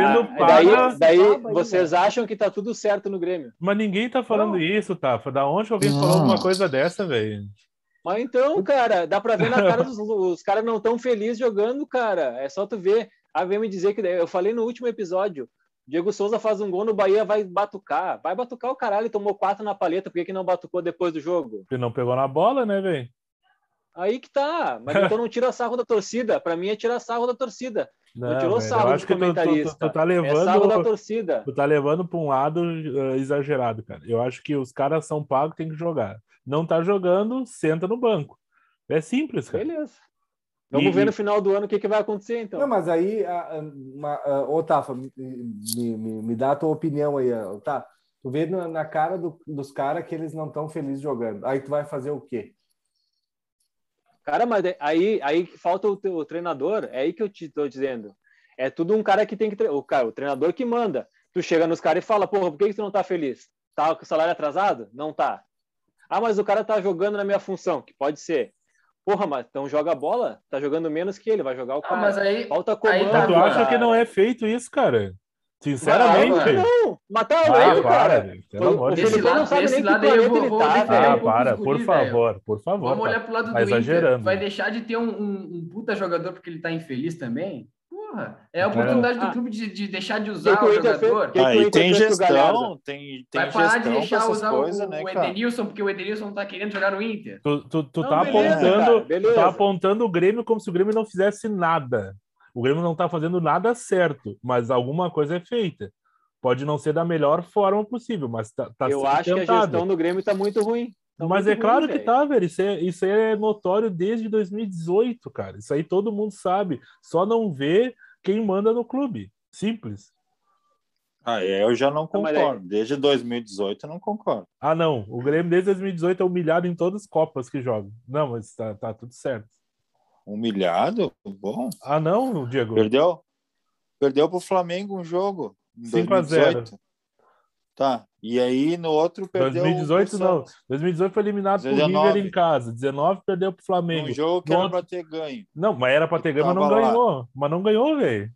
Daí, daí aí, vocês acham que tá tudo certo no Grêmio. mas ninguém tá falando Não. isso, tá? Da onde alguém falou alguma coisa dessa, velho? Mas então, cara, dá pra ver na cara dos os caras não tão felizes jogando, cara. É só tu ver. Ah, vem me dizer que eu falei no último episódio. Diego Souza faz um gol no Bahia, vai batucar. Vai batucar o caralho, tomou quatro na paleta, por que, que não batucou depois do jogo? Porque não pegou na bola, né, velho? Aí que tá. Mas então não tira sarro da torcida. Pra mim é tirar sarro da torcida. Não, tirou velho, sarro do que tu, tu, comentarista. tu, tá É sarro da levando, torcida. tu tá levando pra um lado eh, exagerado, cara. Eu acho que os caras são pagos, tem que jogar. Não tá jogando, senta no banco. É simples, cara. Beleza. Vamos E- ver no final do ano o que, que vai acontecer, então. Não, mas aí, a- a- uma- a- ô Tafa, me, me, me- dá a tua opinião aí. ó. Tá, tu vê na, na cara do- dos caras que eles não estão felizes jogando. Aí tu vai fazer o quê? Cara, mas é- aí, aí falta o, o treinador, é aí que eu te tô dizendo. É tudo um cara que tem que. tre- O, cara, o treinador que manda. Tu chega nos caras e fala, porra, por que, que tu não tá feliz? Tá com o salário atrasado? Não tá. Ah, mas o cara tá jogando na minha função, que pode ser. Porra, mas então joga a bola, tá jogando menos que ele, vai jogar o Ah, cara. mas aí. Falta aí comando. tá, Mas tu cara. acha que não é feito isso, cara? Sinceramente. Não, mano. Não, matar o Ah, Leo, para, cara. velho. Pelo amor de Esse Deus. Não lado, sabe esse lado aí eu vou, ele vou tá, velho. Ah, um pouco para, por velho. favor, por favor. Vamos tá. olhar pro lado Tá do Inter. exagerando. Vai deixar de ter um, um- um puta jogador porque ele tá infeliz também? Porra, é a É. oportunidade do Ah. clube de, de deixar de usar o fez? jogador. Aí Inter tem gestão, tem, tem Vai parar de deixar usar coisas, o, né, o cara? Edenilson, porque o Edenilson não tá querendo jogar no Inter. Tu, tu, tu Não, tá beleza, apontando, cara, tá apontando o Grêmio como se o Grêmio não fizesse nada. O Grêmio não tá fazendo nada certo, mas alguma coisa é feita. Pode não ser da melhor forma possível, mas tá, tá Eu acho que a tentado. gestão do Grêmio tá muito ruim. Tá Mas muito é claro ruim, que velho. tá, velho. Isso, é, isso aí é notório desde 2018, cara. Isso aí todo mundo sabe. Só não vê quem manda no clube. Simples. Ah, eu já não concordo. Desde 2018 eu não concordo. Ah, não. O Grêmio desde 2018 é humilhado em todas as Copas que joga. Não, mas tá, tá tudo certo. Humilhado? Bom. Ah, não, Diego. Perdeu? Perdeu pro Flamengo um jogo. Em 5 a 0. 2018. Tá. E aí no outro perdeu. 2018 pro não. Santos. 2018 foi eliminado pro 19. River em casa. 19 perdeu pro Flamengo. Um jogo que No era outro- pra ter ganho. Não, mas era pra ter ganho, mas não lá. ganhou. Mas não ganhou, velho.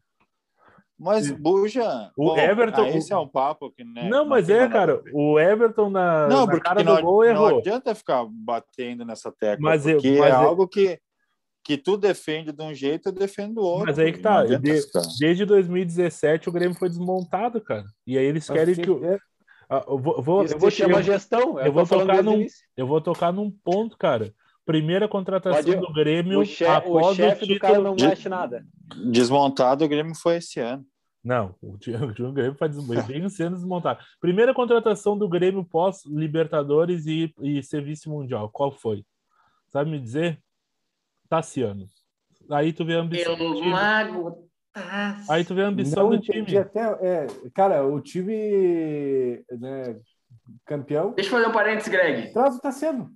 Mas, Buja. O Everton- ah, esse é um papo que, né? não, mas é, cara. O Everton na, Não, na porque cara não, do gol não errou. adianta ficar batendo nessa tecla. Mas eu- porque mas é eu- algo que. que tu defende de um jeito, eu defendo do outro. Mas aí que Não tá. adianta de- desde 2017 o Grêmio foi desmontado, cara. E aí eles querem que. o- É, Ah, eu vou, eu vou, Isso eu vou, se chama eu- gestão. é eu o vou tocar o num- início. eu vou tocar num ponto, cara. Primeira contratação Pode- do Grêmio O, che- o após o chefe título. do cara não de- mexe nada. Desmontado o Grêmio foi esse ano. Não, o o time do Grêmio faz bem sendo desmontado. Primeira contratação do Grêmio pós Libertadores e, e ser vice-mundial. Qual foi? Sabe me dizer? Tassiano. Aí tu vê a ambição Pelo. Mago. Tá. Aí tu vê a ambição do time. até. É, cara, o time né, campeão Deixa eu fazer um parênteses, Greg. traz o Tassiano.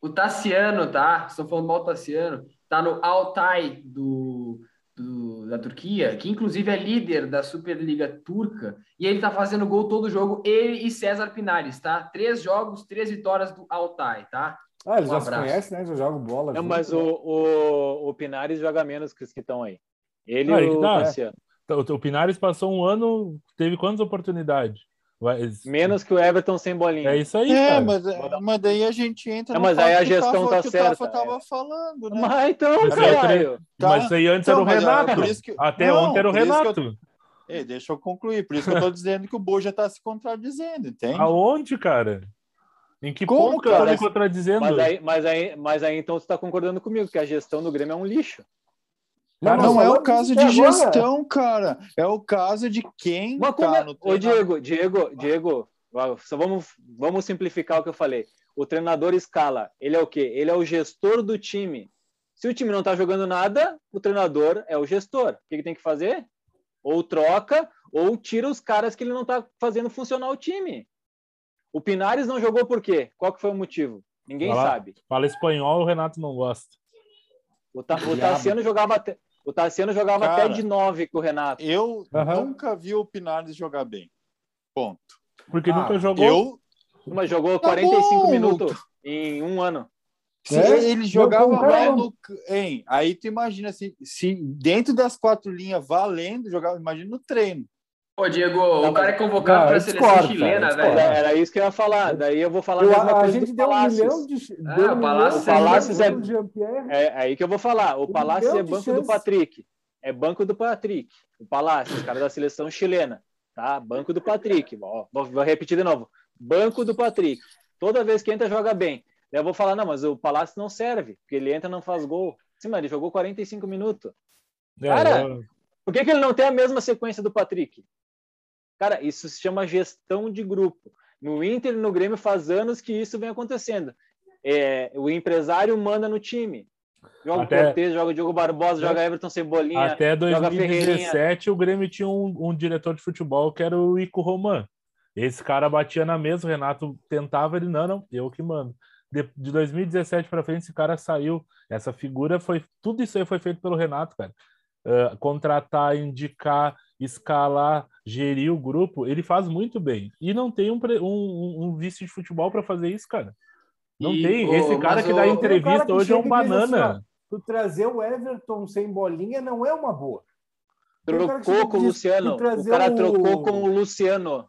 O Tassiano, tá? Estou falando mal do Tassiano. Tá no Altay do, do- da Turquia, que inclusive é líder da Superliga Turca. E ele tá fazendo gol todo jogo. Ele e César Pinares, tá? Três jogos, três vitórias do Altay, tá? Ah, eles Um já se abraço. conhecem, né? Já jogam bola. Não, junto, mas né? o, o, o Pinares joga menos que os que estão aí. Ele Aí e o tá. O, o Pinares passou um ano, teve quantas oportunidades? Vai- Menos que o Everton sem bolinha. É isso aí, É, cara. mas, mas daí a gente entra É, no mas aí a o gestão tá o Tafa certa, tava é. falando, né? Mas então, Mas aí é caralho. Tá. Mas isso aí antes Então, era o mas, ó, Renato. que- Até Não, ontem era o que eu- Renato. Ei, deixa eu concluir. Por isso que eu tô dizendo que o Boja tá se contradizendo, entende? Aonde, cara? Em que Como, ponto que eu tô cara? me contradizendo? Mas aí, mas, aí, mas aí então tu tá concordando comigo, que a gestão do Grêmio é um lixo. Cara, não é o caso de agora. gestão, cara. É o caso de quem Mas como tá é... no Ô. Diego, Diego, Diego, só vamos, vamos simplificar o que eu falei. O treinador escala, ele é o quê? Ele é o gestor do time. Se o time não tá jogando nada, o treinador é o gestor. O que, que tem que fazer? Ou troca, ou tira os caras que ele não tá fazendo funcionar o time. O Pinares não jogou por quê? Qual que foi o motivo? Ninguém sabe. Fala espanhol, o Renato não gosta. O, Ta, o Tassiano jogava até, o Tassiano jogava Cara, até de nove com o Renato. Eu Aham. nunca vi o Pinares jogar bem. Ponto. Porque Ah, nunca jogou. Eu, Mas jogou Tá 45 bom, minutos em um ano. se É? ele jogava mal no, hein, aí tu imagina se, se dentro das quatro linhas valendo jogava, imagina no treino. Ô, Diego, o cara é convocado Não, para a seleção discordo, cara, chilena, velho. Era, era isso que eu ia falar. Daí eu vou falar a Eu- mesma a, a coisa gente do deu um milhão de. Ah, deu um o Palácios milhão de é- é- Jean-Pierre. É aí que eu vou falar. O Um Palácio é banco do. Patrick. É banco do Patrick. O Palácio, os caras da seleção chilena. Tá? Banco do Patrick. Ó, vou, vou repetir de novo. Banco do Patrick. Toda vez que entra, joga bem. Daí eu vou falar, não, mas o Palácio não serve, porque ele entra e não faz gol. Sim, mas ele jogou 45 minutos. É, Cara, eu- Por que, que ele não tem a mesma sequência do Patrick? Cara, isso se chama gestão de grupo. No Inter e no Grêmio faz anos que isso vem acontecendo. É, o empresário manda no time. Joga Até- o Cortez, joga o Diogo Barbosa, joga Everton Cebolinha. Até joga 2017, o Grêmio tinha um, um diretor de futebol que era o Ico Roman. Esse cara batia na mesa, o Renato tentava, ele, não, não, eu que mando. De, de 2017 para frente, esse cara saiu. Essa figura foi. Tudo isso aí foi feito pelo Renato, cara. Ah, contratar, indicar, escalar, gerir o grupo, ele faz muito bem. E não tem um, um, um- vice de futebol para fazer isso, cara. Não E, tem. ô, Esse cara que dá cara entrevista que hoje é um assim, banana. Tu trazer o Everton sem bolinha não é uma boa. Trocou com o Luciano. O cara o- trocou com o Luciano.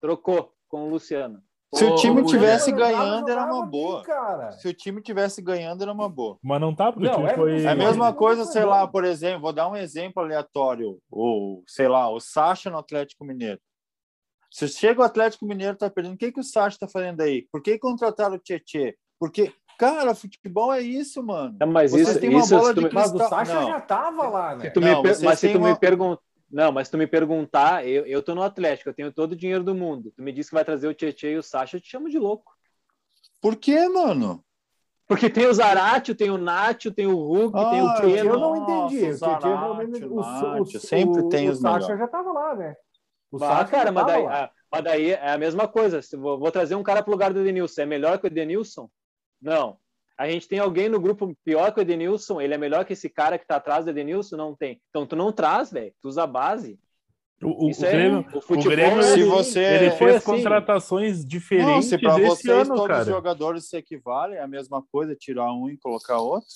Trocou com o Luciano. Se o time tivesse ganhando, era uma boa. cara. Se o time tivesse ganhando, era uma boa. Mas não tá, porque Não, o time é- foi. É a mesma coisa, sei lá, por exemplo, vou dar um exemplo aleatório. O, sei lá, o Sacha no Atlético Mineiro. Se chega o Atlético Mineiro tá perdendo, o que, que o Sacha tá fazendo aí? Por que contrataram o Tietê? Porque, cara, futebol é isso, mano. É, mas Vocês isso, têm uma isso bola tu de me- Mas o cristal- Sacha não. já tava lá, né? Se tu Não, me per- mas se tu me uma- perguntar. Não, mas se tu me perguntar, eu, eu tô no Atlético, eu tenho todo o dinheiro do mundo. Tu me disse que vai trazer o Tietchan e o Sacha, eu te chamo de louco. Por que, mano? Porque tem o Zaratio, tem o Nacho, tem o Hulk, tem o Ah, Keno. Eu não Nossa, entendi. O Zaratio, realmente- o, o, sempre o, tem o os Sacha melhores. já tava lá, né? O Bah, Sacha cara, já mas tava daí, lá. ah, mas daí é a mesma coisa. Se vou, vou trazer um cara pro lugar do Edenilson. É melhor que o Edenilson? Não. A gente tem alguém no grupo pior que o Edenilson? Ele é melhor que esse cara que tá atrás do Edenilson? Não tem. Então tu não traz, velho. Tu usa a base. O, o, Isso o é Grêmio, o futebol. Grêmio, é se assim. você- ele fez assim. contratações Não, diferentes se para desse vocês ano, todos os cara. jogadores se equivalem, é a mesma coisa, tirar um e colocar outro.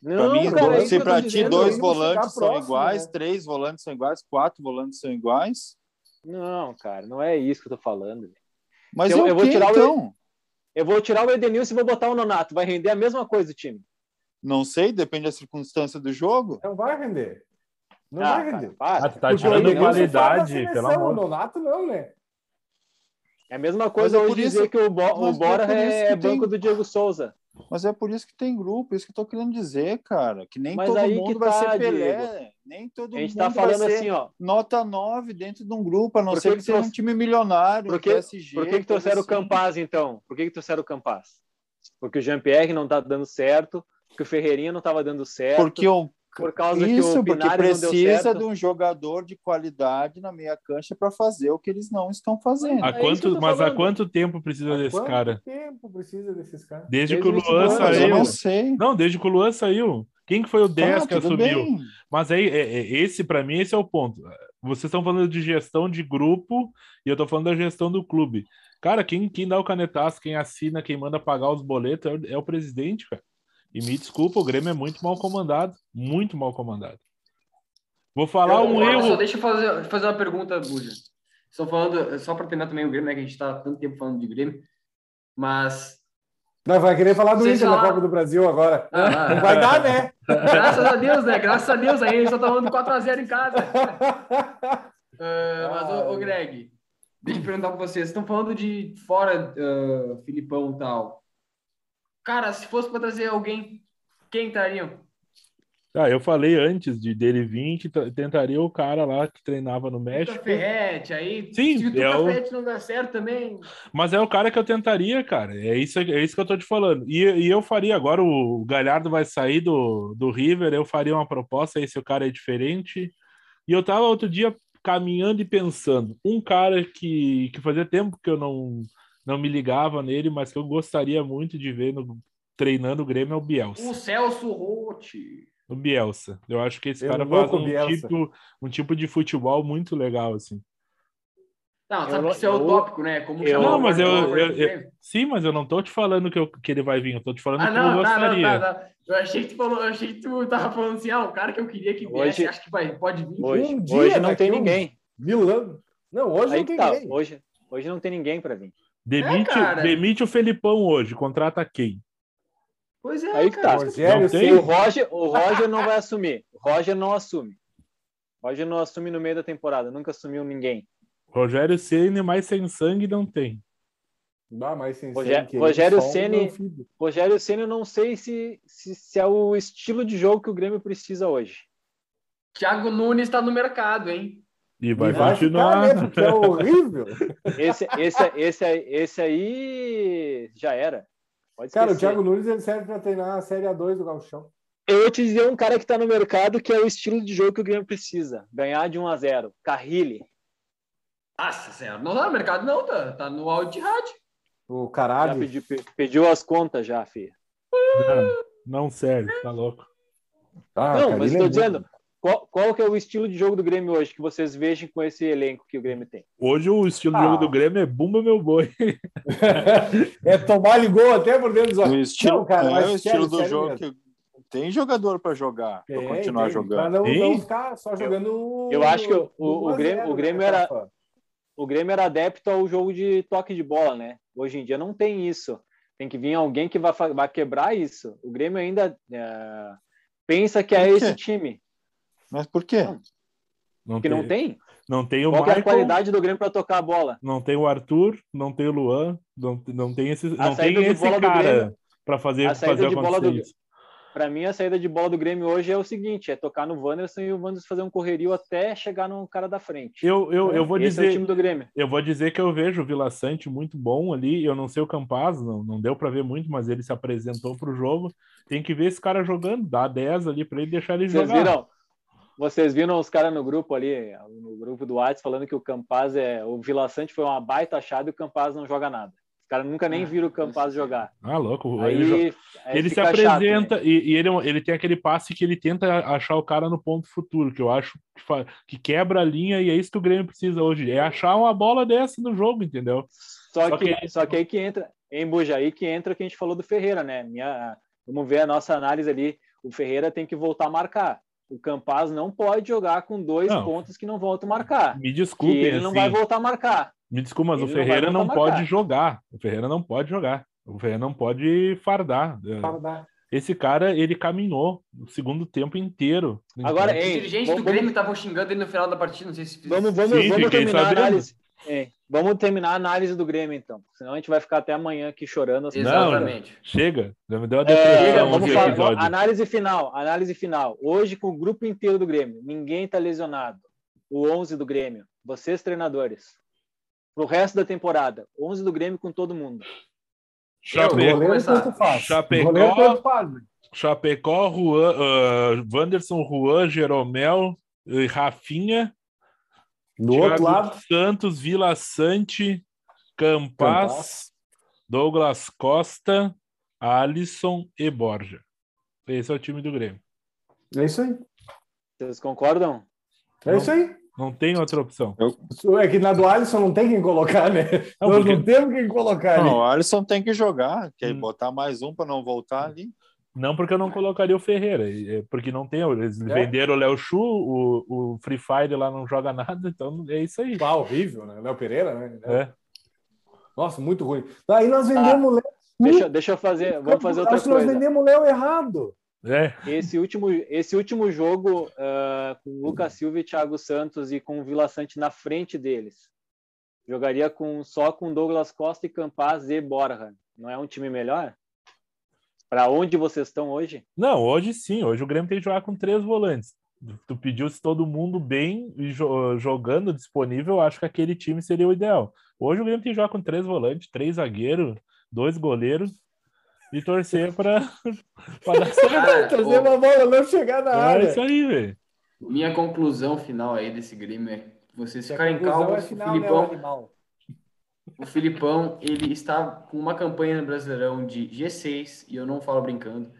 Não, mim, cara, é se eu para ti dizendo. dois volantes são próximo, iguais, né? três volantes são iguais, quatro volantes são iguais. Não, cara, não é isso que eu tô falando. Mas Eu- é o eu vou quê, tirar o- então? Eu vou tirar o Edenilson e vou botar o Nonato. Vai render a mesma coisa o time. Não sei, depende da circunstância do jogo. Não vai render. Não Ah, vai cara, render. para. Ah, tá o tirando qualidade, pelo O amor. Nonato não, né? É a mesma coisa é hoje por dizer isso- que o, Bo o é Bora é, tem- banco do Diego Souza. Mas é por isso que tem grupo, isso que eu tô querendo dizer, cara. Que nem Mas todo mundo vai tá, ser Pelé. Diego. Nem todo A gente mundo tá falando vai ser assim, ó. nota 9 dentro de um grupo, a não Por ser que que seja trouxe- um time milionário, Por que, PSG. por que, que trouxeram o assim. Campaz, então? Por que, que trouxeram o Campaz? Porque o Jean-Pierre não tá dando certo, porque o Ferreirinha não tava dando certo, Porque o por causa Isso, que o porque precisa de um jogador de qualidade na meia cancha para fazer o que eles não estão fazendo. Há É quanto, mas há quanto tempo precisa Há desse quanto cara? tempo precisa desses caras? Desde, Desde que o Luan ano, Mas eu saiu. não sei. Não, desde que o Luan saiu. Quem que foi o 10 Tá, que assumiu? bem. Mas aí, é- é- esse para mim, esse é o ponto. Vocês estão falando de gestão de grupo e eu tô falando da gestão do clube. Cara, quem, quem dá o canetaço, quem assina, quem manda pagar os boletos é o, é o presidente, cara. E me desculpa, o Grêmio é muito mal comandado. Muito mal comandado. Vou falar Eu um concordo, Só erro. deixa eu fazer, fazer uma pergunta, Buja. Estão falando, só para terminar também o Grêmio, né, que a gente está há tanto tempo falando de Grêmio, mas Não, vai querer falar do Vocês Inter na falaram- Copa do Brasil agora. Ah, Não vai dar, né? graças a Deus, né? Graças a Deus, aí a gente só tá falando 4x0 em casa. Ah, mas, ô, ô, Greg, deixa eu perguntar para vocês. Vocês estão falando de fora ah, Filipão e tal. Cara, se fosse para trazer alguém, quem trariam? Ah, eu falei antes de dele vir que tentaria o cara lá que treinava no México. Ferrete, aí. Sim, se o é o- não der certo também. Mas é o cara que eu tentaria, cara. É isso, é isso que eu tô te falando. E, e eu faria. Agora o Galhardo vai sair do, do River, eu faria uma proposta aí se o cara é diferente. E eu tava outro dia caminhando e pensando. Um cara que, que fazia tempo que eu não, não me ligava nele, mas que eu gostaria muito de ver no, treinando o Grêmio é o Bielsa. O Celso Rotti. O Bielsa. Eu acho que esse Eu cara faz um Bielsa. tipo, um tipo de futebol muito legal, assim. Não, Eu sabe não- que isso é eu- utópico, né? Como eu- Não, mas eu- eu- eu-. Sim, mas eu não tô te falando que, eu, que ele vai vir, eu tô te falando Ah, que eu não, não, gostaria. tá, tá. Eu achei que tu falou, eu achei que tu tava falando assim, ah, o cara que eu queria que viesse, Hoje- acho que vai, pode vir. Hoje, Um dia hoje não tem ninguém. Mil anos. Não, hoje Aí não tem tá. ninguém. Hoje, hoje não tem ninguém para vir. Demite, É, demite o Felipão hoje, contrata quem? Pois é, Aí que cara. tá. Rogério, Não tem? O Roger, o Roger não vai assumir. O Roger não assume. O Roger não assume no meio da temporada. Nunca assumiu ninguém. Rogério Ceni mais sem sangue não tem. Dá mais sem Rogé- sangue Rogério um Ceni-. Rogério Senna, eu não sei se, se, se é o estilo de jogo que o Grêmio precisa hoje. Thiago Nunes tá no mercado, hein? E vai E vai continuar. ficar, né? Porque é horrível. Esse, esse, esse, esse aí já era. Pode Cara, o. Thiago Nunes ele serve para treinar a Série A2 do Gauchão. Eu vou te dizer um cara que tá no mercado que é o estilo de jogo que o Grêmio precisa. Ganhar de 1 a 0 Carrilli. Nossa senhora, não tá no mercado não, tá, tá no Al Ittihad. O Já caralho. pediu, pe- pediu as contas já, filho. Não, não serve, tá louco. Ah, não, mas estou é dizendo, qual, qual que é o estilo de jogo do Grêmio hoje que vocês vejam com esse elenco que o Grêmio tem? Hoje o estilo de Ah. jogo do Grêmio é bumba meu boi. é tomar ligou até por dentro dos O olhos. estilo, Não, cara, é mas o sério, estilo do sério jogo mesmo. que tem jogador para jogar, para continuar tem, jogando. Pra não, não ficar só jogando. Eu acho que o- o- o 1 a Grêmio- 0, o Grêmio né, era- Rafa? O Grêmio era adepto ao jogo de toque de bola, né? Hoje em dia não tem isso. Tem que vir alguém que vai quebrar isso. O Grêmio ainda é, pensa que é esse time. Mas por quê? Não. Não Que não tem? Não tem o Qual que é a Michael, qualidade do Grêmio para tocar a bola? não tem o Arthur, não tem o Luan, não, não tem esse, não saída tem de esse bola do cara Grêmio- para fazer, a saída fazer de bola acontecer do- isso. Para mim, a saída de bola do Grêmio hoje é o seguinte: é tocar no Wanderson e o Wanderson fazer um correrio até chegar no cara da frente. Eu, eu, eu vou Esse é o dizer, time do Grêmio. Eu vou dizer que eu vejo o Vila Sante muito bom ali. Eu não sei o Campaz, não, não deu para ver muito, mas ele se apresentou para o jogo. Tem que ver esse cara jogando, dá 10 ali para ele deixar ele Vocês jogar. viram? Vocês viram os caras no grupo ali, no grupo do WhatsApp, falando que o Campaz é. O Vila Sante foi uma baita achada e o Campaz não joga nada. Os caras nunca nem viram o Campaz jogar. Ah, louco. Aí, ele aí ele se fica chato, né? apresenta e, e ele, ele tem aquele passe que ele tenta achar o cara no ponto futuro, que eu acho que, fa- que quebra a linha e é isso que o Grêmio precisa hoje. É achar uma bola dessa no jogo, entendeu? Só, Só que, que- só que aí que entra, em Bujaí que entra o que a gente falou do Ferreira, né? Minha, vamos ver a nossa análise ali. O Ferreira tem que voltar a marcar. O Campaz não pode jogar com dois Não. pontos que não voltam a marcar. Me Que desculpem, ele não assim, vai voltar a marcar. me desculpa, mas o ele não vai Ferreira não marcar. pode jogar. O Ferreira não pode jogar. O Ferreira não pode fardar. Fardar. Esse cara, ele caminhou o segundo tempo inteiro. Agora, Os Ei, dirigentes vamos- do Grêmio estavam xingando ele no final da partida, não sei se Vamos, vamos, Sim, vamos terminar a análise. É, vamos terminar a análise do Grêmio, então. Senão a gente vai ficar até amanhã aqui chorando. assim. Exatamente. Chega, já me deu uma É, depressão vamos esse falar, episódio. análise final, análise final. Hoje, com o grupo inteiro do Grêmio, ninguém tá lesionado. O 11 do Grêmio, vocês treinadores. Pro resto da temporada, 11 do Grêmio com todo mundo. Chapecó. Tanto faz. né? Chapecó, Juan, ah, Wanderson, Juan, Jeromel, e Rafinha, Do outro Thiago lado, Santos, Vila Sante, Campas, Campas. Douglas Costa, Alisson e Borja. Esse é o time do Grêmio. é isso aí. Vocês concordam? É isso aí. Não tem outra opção. É que na do Alisson não tem quem colocar, né? Não, Nós porque- não temos quem colocar ali. Não, o Alisson tem que jogar, quer Hum. botar mais um para não voltar ali. Não porque eu não colocaria o Ferreira, é porque não tem. Eles É. venderam o Léo Chu, o, o Free Fire lá não joga nada, então é isso aí. Ah, horrível, né? Léo Pereira, né? É. Nossa, muito ruim. Daí nós vendemos o Léo. Deixa, deixa eu fazer, vamos fazer outra Acho que nós coisa. vendemos o Léo errado. É, Esse último, esse último jogo ah, com Lucas Silva e Thiago Santos e com o Vila Sante na frente deles. Jogaria com, só com Douglas Costa e Campaz e Borja. Não é um time melhor? Para onde vocês estão hoje? Não, hoje sim. Hoje o Grêmio tem que jogar com três volantes. Tu pediu se todo mundo bem e jo- jogando disponível, acho que aquele time seria o ideal. Hoje o Grêmio tem que jogar com três volantes, três zagueiros, dois goleiros e torcer para dar certo. Ô, uma bola não chegar na É área. isso aí, velho. minha conclusão final aí desse Grêmio é vocês ficarem calmos. é o final, o Filipão, animal. O Filipão, ele está com uma campanha no Brasileirão de G6, e eu não falo brincando.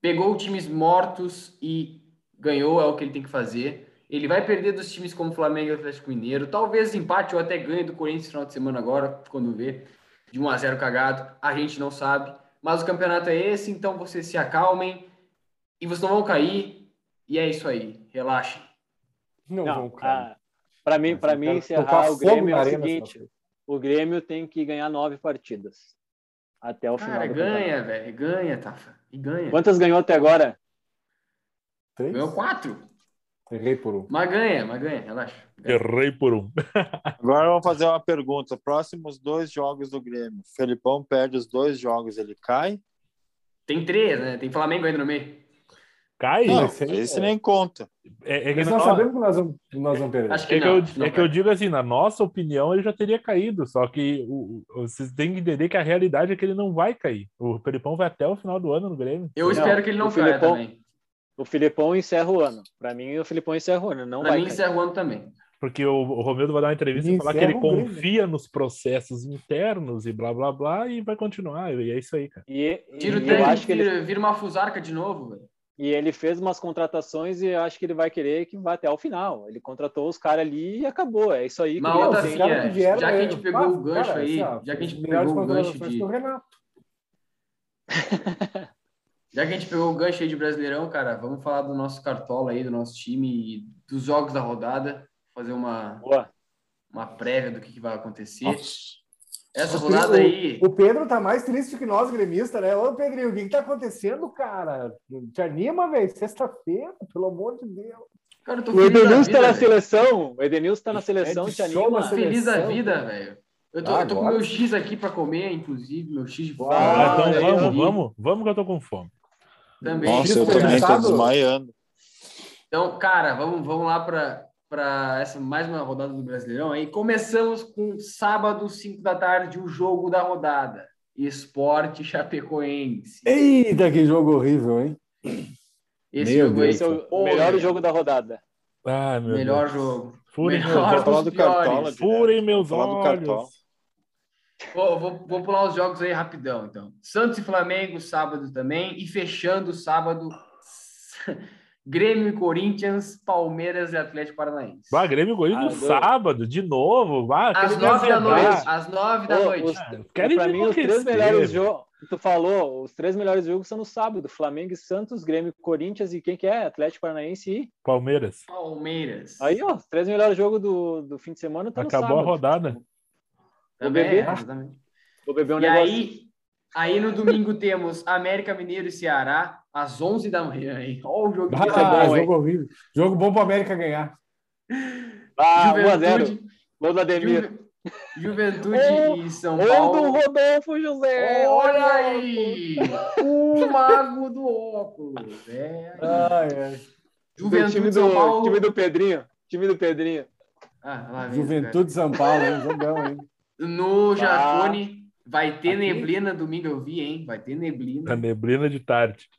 Pegou times mortos e ganhou, é o que ele tem que fazer. Ele vai perder dos times como Flamengo e Atlético Mineiro. Talvez empate ou até ganhe do Corinthians no final de semana agora, quando vê. De 1 a 0 cagado. A gente não sabe. Mas o campeonato é esse, então vocês se acalmem. E vocês não vão cair. E é isso aí. Relaxem. Não, Não, vão, cara. para mim, para mim encerrar o Grêmio é o seguinte: o Grêmio tem que ganhar nove partidas até o final. Cara, do ganha, velho. Ganha, Tafa. E ganha. Quantas ganhou até agora? Três? Ganhou quatro. Errei por um. Mas ganha, mas ganha. Relaxa. Ganha. Errei por um. Agora vamos fazer uma pergunta. Próximos dois jogos do Grêmio. Felipão perde os dois jogos, ele cai? Tem três, né? Tem Flamengo ainda no meio. Cai? Não, esse aí- esse nem conta. É, é que nós sabemos que nós vamos, nós vamos perder. Acho que É que, não. eu, não, é que eu digo assim, na nossa opinião, ele já teria caído. Só que o, o- vocês têm que entender que a realidade é que ele não vai cair. O Felipão vai até o final do ano no Grêmio. Eu Não, espero que ele não caia Filipão- também. O Filipão encerra o ano. Para mim, o Filipão encerra o ano. Não Pra vai mim, cair. encerra o ano também. Porque o, o Romildo vai dar uma entrevista e falar que ele confia nos processos internos e blá blá blá e vai continuar. E é isso aí, cara. E, e Tira o eu acho que ele, vira, vira uma fusarca de novo, velho. E ele fez umas contratações e eu acho que ele vai querer que vá até o final. Ele contratou os caras ali e acabou. É isso aí. que Mas, o Grêmio outra tem. Os caras Finha, que vieram, já que a é, gente pegou ah, o gancho cara, aí, assim, já que a gente pegou o gancho de- do Renato. Já que a gente pegou o gancho aí de Brasileirão, cara, vamos falar do nosso cartola aí, do nosso time e dos jogos da rodada. Fazer uma, Boa. uma prévia do que, que vai acontecer. Nossa. Essa O- rodada aí. O Pedro tá mais triste que nós, gremistas, né? Ô, Pedrinho, o que que tá acontecendo, cara? Te anima, velho. Sexta-feira, pelo amor de Deus. Cara, eu tô O Edenilson tá na velho. seleção. O Edenilson tá na seleção, de te anima. feliz da vida, velho. Eu tô, Ah, eu tô com meu X aqui pra comer, inclusive, meu X de Ah, fora. Ah, então aí, vamos, vamos, vamos que eu tô com fome. Também. Nossa, eu também tô desmaiando. Então, cara, vamos, vamos lá para essa mais uma rodada do Brasileirão aí. Começamos com sábado, 5 da tarde, o jogo da rodada. Esporte Chapecoense. Eita, que jogo horrível, hein? Esse Meu jogo aí, Esse é o Pô, melhor jogo da rodada. Ah, meu melhor Deus. jogo. Furem Melhor meus do. Cartola. Furem meus olhos. Vou, vou, vou pular os jogos aí rapidão, então. Santos e Flamengo, sábado também. E fechando sábado, Grêmio e Corinthians, Palmeiras e Atlético Paranaense. Bah, Grêmio e Corinthians no Ah, sábado, de novo. Bah, Às nove da noite. Às nove da Ô, noite. os- Querem pra me mim, os três melhores jogos. Tu falou, os três melhores jogos são no sábado: Flamengo e Santos, Grêmio e Corinthians e quem que é? Atlético Paranaense e. Palmeiras. Palmeiras. Aí, ó, os três melhores jogos do, do fim de semana tá no Acabou a rodada. Bebê. é, exatamente. Vou beber um E negócio. aí, Aí no domingo temos América Mineiro e Ceará, às 11 da manhã, hein? Olha o jogo Ah, que tá bom, jogo horrível. Jogo bom pro América ganhar. Ah, 1x0. Juventude, Gol do Ademir. Juve- Juventude Ou- e São Gol do Paulo. Rodolfo José. Olha aí! O mago do óculos. É. Ai, ai. Do Juventude time e São do, Paulo. time do Pedrinho. Time do Pedrinho. Ah, Juventude São Paulo, hein? Jogão, hein? No Jacone vai ter Aqui? neblina domingo, eu vi, hein? Vai ter neblina. A neblina de tarde.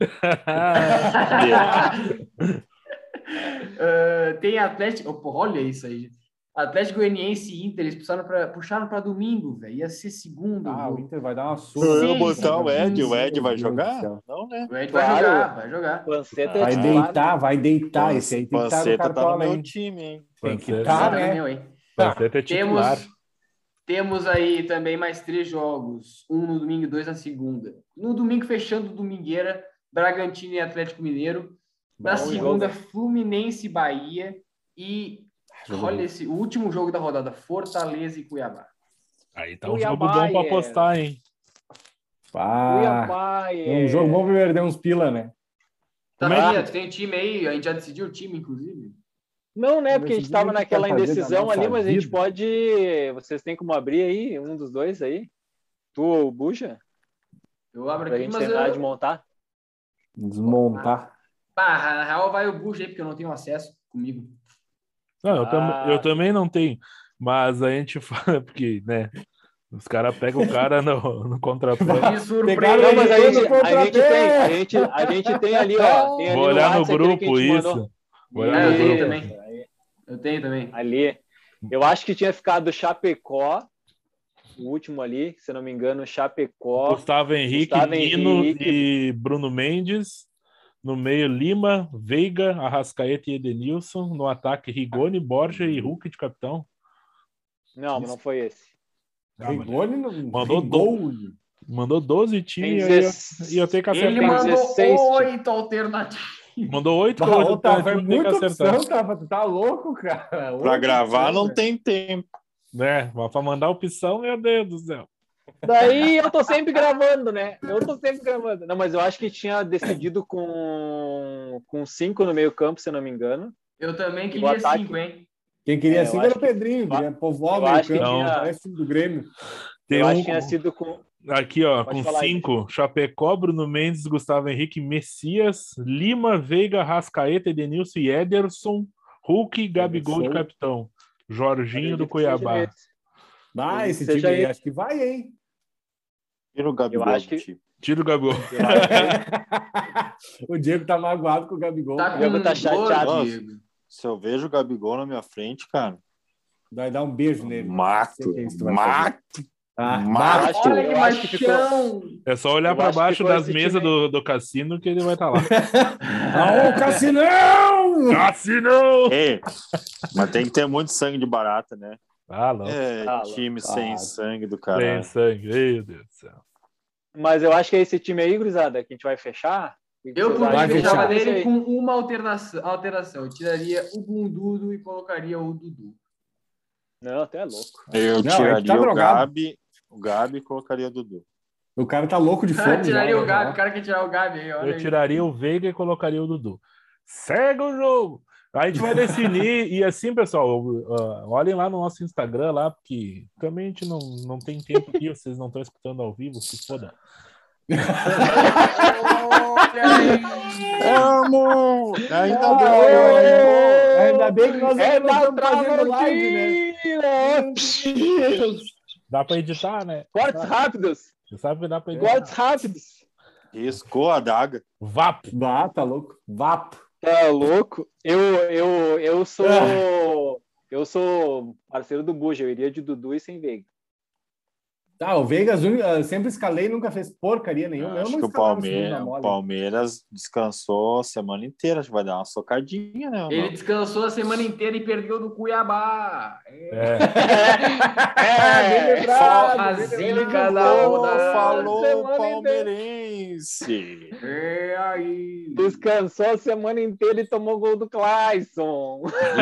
Ah, tem Atlético. Oh, olha isso aí. gente. Atlético Goianiense e Inter, eles puxaram pra, puxaram pra domingo, velho. Ia ser segundo. Ah, o jogo. Inter vai dar uma Eu surra. Sim, botar o Ed, o Meu Ed vai jogar? Não, né? O Ed vai Claro. jogar, vai jogar. Panceta Vai é titular. deitar, vai deitar. Esse aí tem que estar no Panceta tá no meu hein? time, hein? Tem que estar, Tá, né? meu, hein? Panceta é titular. Temos, temos aí também mais três jogos. Um no domingo e dois na segunda. No domingo, fechando Domingueira, Bragantino e Atlético Mineiro. Na Bom segunda, jogo. Fluminense e Bahia. E Jogo olha bom. esse, o último jogo da rodada, Fortaleza e Cuiabá. Aí tá um Cuiabá, jogo bom pra é. apostar, hein? Ah, Cuiabá, é um é. jogo bom pra perder uns pila, né? Tá, é tu tem time aí? A gente já decidiu o time, inclusive. Não, né? Porque a gente decidir tava o que naquela indecisão ali, mas a gente vida. pode. Vocês têm como abrir aí um dos dois aí? Tu ou o Buja? Eu abro Pra aqui, gente mas tentar eu... desmontar? Desmontar. Pá, na real vai o Bush aí, porque eu não tenho acesso comigo. Não, eu, tam- Ah. eu também não tenho. Mas a gente fala, porque, né? Os caras pegam o cara no, no contrapé. Pegaram mas a gente, a gente tem, a gente, a gente tem ali, ó. Tem ali Vou olhar no a grupo isso. mandou. Vou olhar É, no eu tenho grupo. também. Eu tenho também. Ali. Eu acho que tinha ficado Chapecó, o último ali, se não me engano, Chapecó. Gustavo Henrique, Gustavo Nino Henrique. e Bruno Mendes. No meio, Lima, Veiga, Arrascaeta e Edenilson. No ataque, Rigoni, Borja e Hulk de capitão. Não, não foi esse. Ah, Rigoni não. Mandou Rigoni. Mandou 12 Tem times e eu, 16. eu tenho que Ele acertar. Tem mandou 16, oito alternativas. Mandou 8 Ah, ô, tá, que muita acertar. opção, tá? Tá louco, cara? Pra Outra gravar opção, não né? tem tempo. Né? Mas pra mandar opção, meu Deus do céu. Daí eu tô sempre gravando, né? Eu tô sempre gravando. Não, mas eu acho que tinha decidido com, com cinco no meio campo, se eu não me engano. Eu também queria cinco, hein? Quem queria É, acho era o Pedrinho, acho que campo, tinha- parece do Grêmio. Tem eu um, acho que tinha sido com. Aqui, ó, Pode com falar aí. cinco: Chapecó, Bruno Mendes, Gustavo Henrique, Messias, Lima, Veiga, Rascaeta, Edenilson e Ederson, Hulk, Gabigol de capitão, Jorginho do Cuiabá. esse. Ah, esse time aí, ele. acho que vai, hein? Tira o Gabigol Eu acho que-. Tira o Gabigol. O Diego tá magoado com o Gabigol. Tá com Diego tá chateado. Diego. Se eu vejo o Gabigol na minha frente, cara, Vai dar um beijo nele. mato, mato, Ah, mato. Olha que eu acho que ficou-! É só olhar para baixo das mesas do, do cassino que ele vai estar lá. Ah, ô, Cassinão! Cassino! Ei, mas tem que ter muito sangue de barata, né? Ah, não. É, Ah, time ah. sem sangue do Tem caralho. sangue. Meu Deus do céu. Mas eu acho que é esse time aí, gurizada, que a gente vai fechar. Eu, fechava fechar. dele com uma alteração, alteração. Eu tiraria o Bundudo e colocaria o Dudu. Não, até é louco. Eu Não, tiraria ele tá o drogado. Gabi, o Gabi e colocaria o Dudu. O cara tá louco de O fome. cara tiraria já, o Gabi, né? o cara quer tirar o Gabi aí, Eu aí. tiraria o Veiga e colocaria o Dudu. Segue o jogo! A gente vai definir, e assim, pessoal, uh, olhem lá no nosso Instagram lá, porque também a gente não, não tem tempo aqui, vocês não estão escutando ao vivo, se foda. Amo! Ainda Ah, bem! Ainda bem que nós É estamos fazendo live, né? Tramontina! Dá pra editar, né? Cortes rápidos! Você sabe que dá pra editar. Cortes rápidos! Riscou a daga. Vapo! Vá, tá louco. Vapo. Tá louco? Eu, eu, eu sou. Ah. Eu sou parceiro do Buja, eu iria de Dudu e sem Veiga. Tá, o Vegas sempre escalei, nunca fez porcaria nenhuma. Eu Acho não que o Palmeiras, mole. Palmeiras descansou a semana inteira. Acho que vai dar uma socadinha, né? Ele descansou a semana inteira e perdeu do Cuiabá. É. É, É, A zica da Falou, rodada. falou Semana palmeirense. É aí. Descansou a semana inteira e tomou gol do Clayson.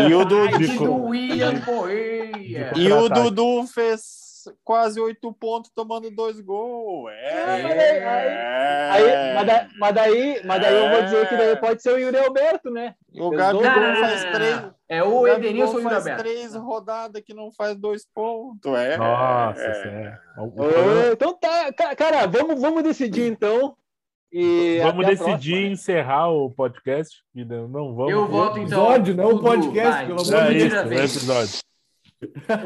E o Dudu, Ai, do William Correia. e o. Dudu fez quase oito pontos tomando dois gols. É. mas aí- Aí, mas, da- mas daí, mas daí eu vou dizer que daí pode ser o Yuri Alberto, né? O Gabigol faz três. não. É o Edenilson e o Yuri faz Alberto. três rodadas que não faz dois pontos. É. Nossa, é. O- o problema- Então tá, ca- cara, vamos, vamos decidir então. E Vamos decidir próxima, né? encerrar o podcast. Não não vamos. Eu voto então. Episódio, não o Dudu, podcast, vai. pelo amor É de é vez. episódio.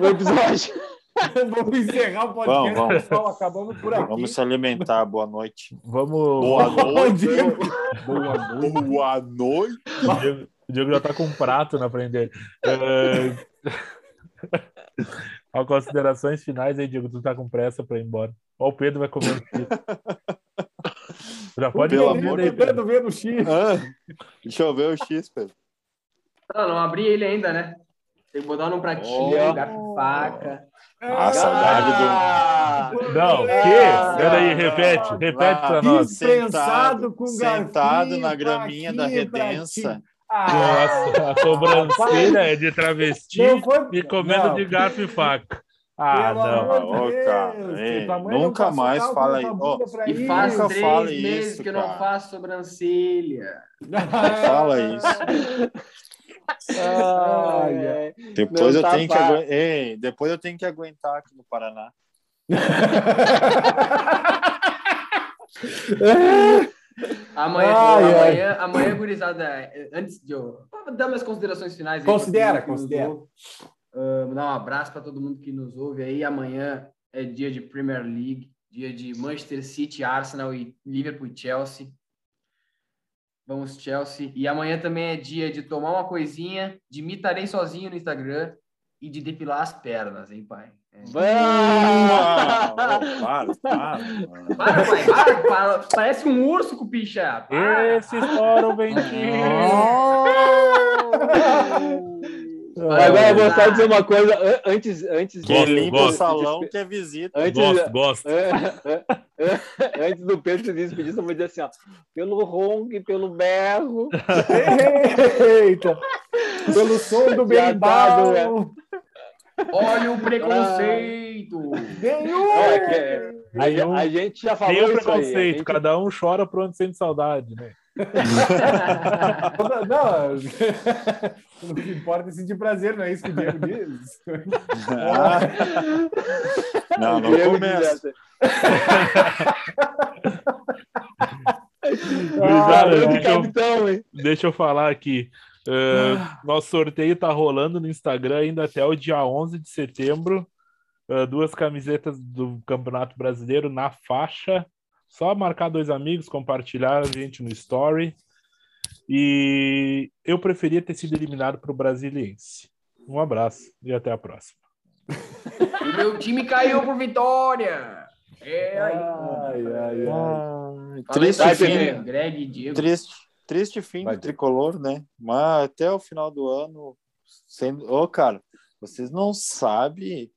o episódio. Vamos encerrar o podcast, Vamos, vamos. pessoal. Acabamos por aqui. Vamos se alimentar. Boa noite. Vamos. Boa dia. Boa noite. Boa noite. O Diego, o já tá com um prato na frente dele. É... Ó, considerações finais aí, Diego. Tu tá com pressa pra ir embora. Ó, o Pedro vai comer um X. Já pode Pelo ir amor aí, de Pedro. Ver no X. Ah, deixa eu ver o X, Pedro. Não, não abri ele ainda, né? Tem que botar num pratinho, Oh. garfo faca. Ah, saudade do. Ah, Não, o quê? Ah, Peraí, repete, repete pra nós. Dispensado com Sentado na graminha da Redença. Ah, Nossa, a sobrancelha é de travesti não foi- e comendo não. de garfo e faca. Ah, Pelo não. Ô, cara, ei, nunca mais fala aí. pra E faz Nunca três fala meses isso, que eu não faço sobrancelha. Fala isso. ai, ai. Depois Não eu tá tenho que aguentar. Ei, depois eu tenho que aguentar aqui no Paraná. Amanhã, Ai, ai. amanhã, amanhã, gurizada, antes de eu dar minhas considerações finais. aí Considera, que considera. mandar um abraço para todo mundo que nos ouve aí. Amanhã é dia de Premier League, dia de Manchester City, Arsenal e Liverpool e Chelsea. Vamos, Chelsea. E amanhã também é dia de tomar uma coisinha, de mitarei sozinho no Instagram e de depilar as pernas, hein, pai? É. Ô, para, para. Para, pai, para, para. Parece um urso com picha. Esse estoura o ventinho. Agora eu vou só dizer uma coisa an- antes, antes Quem Gosto, limpa o salão que é visita. Antes, Gosto, gosto. Antes do Pedro se despedir, só vou dizer assim, ó, pelo ronco e pelo berro. Eita! Pelo som do tá, berimbau. Olha o preconceito. Nenhum! Não, é que é- a, a gente já falou Tem o isso aí. preconceito, gente- cada um chora por onde sente saudade, né? Não, o que importa é sentir prazer, não é isso que o Diego diz? Ah. Não, não começa. grande deixa, eu, capitão, hein? deixa eu falar aqui. Uh, nosso sorteio tá rolando no Instagram ainda até o dia 11 de setembro. Uh, duas camisetas do Campeonato Brasileiro na faixa. Só marcar dois amigos, compartilhar a gente no story. E eu preferia ter sido eliminado para o Brasiliense. Um abraço e até a próxima. O meu time caiu por vitória. É aí. Ai, ai, ai. Ah, Fala triste Vai, fim. Greg e Diego. triste, triste fim Vai, do tricolor, né? Mas até o final do ano, sendo. Ô, cara, vocês não sabem,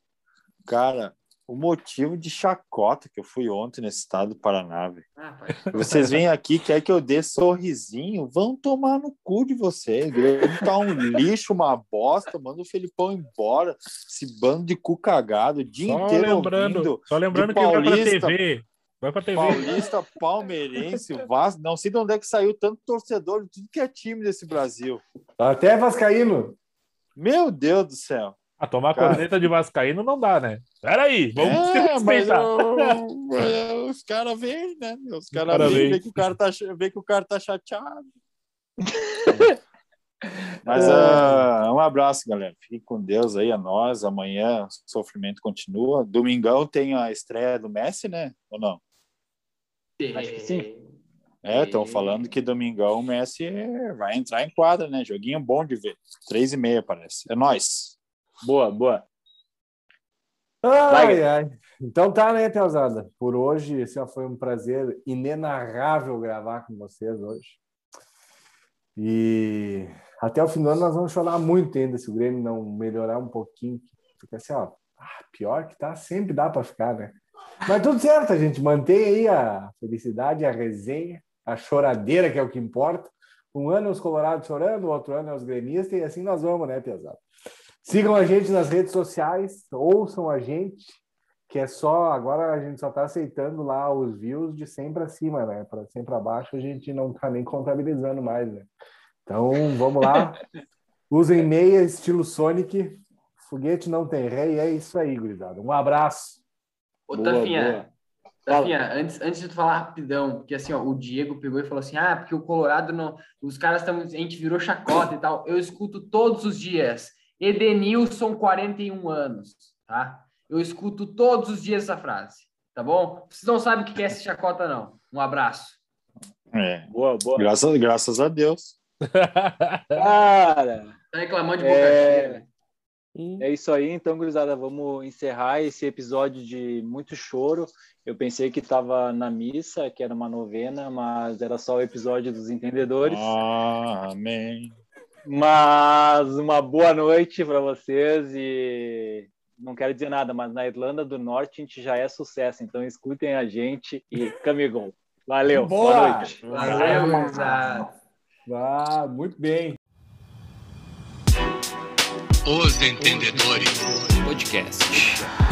cara, o motivo de chacota que eu fui ontem nesse estado do Paraná, velho. Ah. Vocês vêm aqui, quer que eu dê sorrisinho? Vão tomar no cu de vocês. Grêmio tá um lixo, uma bosta. Manda o Felipão embora. Esse bando de cu cagado o dia Só inteiro lembrando, ouvindo. só lembrando que vai pra Paulista. TV. Vai pra TV. Paulista, palmeirense, Vasco. Não sei de onde é que saiu tanto torcedor de tudo que é time desse Brasil. Até Vascaíno. Meu Deus do céu. Ah, tomar Cara. corneta de Vascaíno não dá, né? Peraí, vamos se É, mas eu- os caras vêm, né? Os caras cara vêm, vem. vê que o cara tá, vê que o cara tá chateado. Mas ah, um abraço, galera. Fique com Deus aí, a nós. Amanhã o sofrimento continua. Domingão tem a estreia do Messi, né? Ou não? Acho que sim. É, estão falando que domingão o Messi vai entrar em quadra, né? Joguinho bom de ver. Três e meia, parece. É nóis. Boa, boa. Ai, ai. Então tá, né, Teusada? Por hoje, ó, foi um prazer inenarrável gravar com vocês hoje. E até o fim do ano nós vamos chorar muito ainda se o Grêmio não melhorar um pouquinho. Porque assim, ó, ah, pior que tá, sempre dá para ficar, né? Mas tudo certo, a gente mantém aí a felicidade, a resenha, a choradeira, que é o que importa. Um ano é os colorados chorando, outro ano é os gremistas, e assim nós vamos, né, pesado? Sigam a gente nas redes sociais, ouçam a gente que é só agora a gente só tá aceitando lá os views de 100 para cima, né? Para 100 para baixo a gente não tá nem contabilizando mais, né? Então, vamos lá. Usem meia estilo Sonic. Foguete não tem rei, é isso aí, gurizada. Um abraço. Ô, Boa, Tafinha, boa. Tafinha, antes, antes de tu falar rapidão, porque assim, ó, o Diego pegou e falou assim: ah, porque o Colorado não. Os caras estão. A gente virou chacota e tal. Eu escuto todos os dias. Edenilson, 41 anos, tá? Eu escuto todos os dias essa frase, tá bom? Vocês não sabem o que é essa chacota, não. Um abraço. É. Boa, boa. Graças, graças a Deus. Cara, Tá reclamando de boca É. cheia. né? é isso aí. Então, gurizada, vamos encerrar esse episódio de muito choro. Eu pensei que estava na missa, que era uma novena, mas era só o episódio dos entendedores. Amém. Mas uma boa noite para vocês e não quero dizer nada, mas na Irlanda do Norte a gente já é sucesso, então escutem a gente e Camigol. Valeu, boa, Boa! noite. Valeu. Ah, muito bem. Os Entendedores Podcast.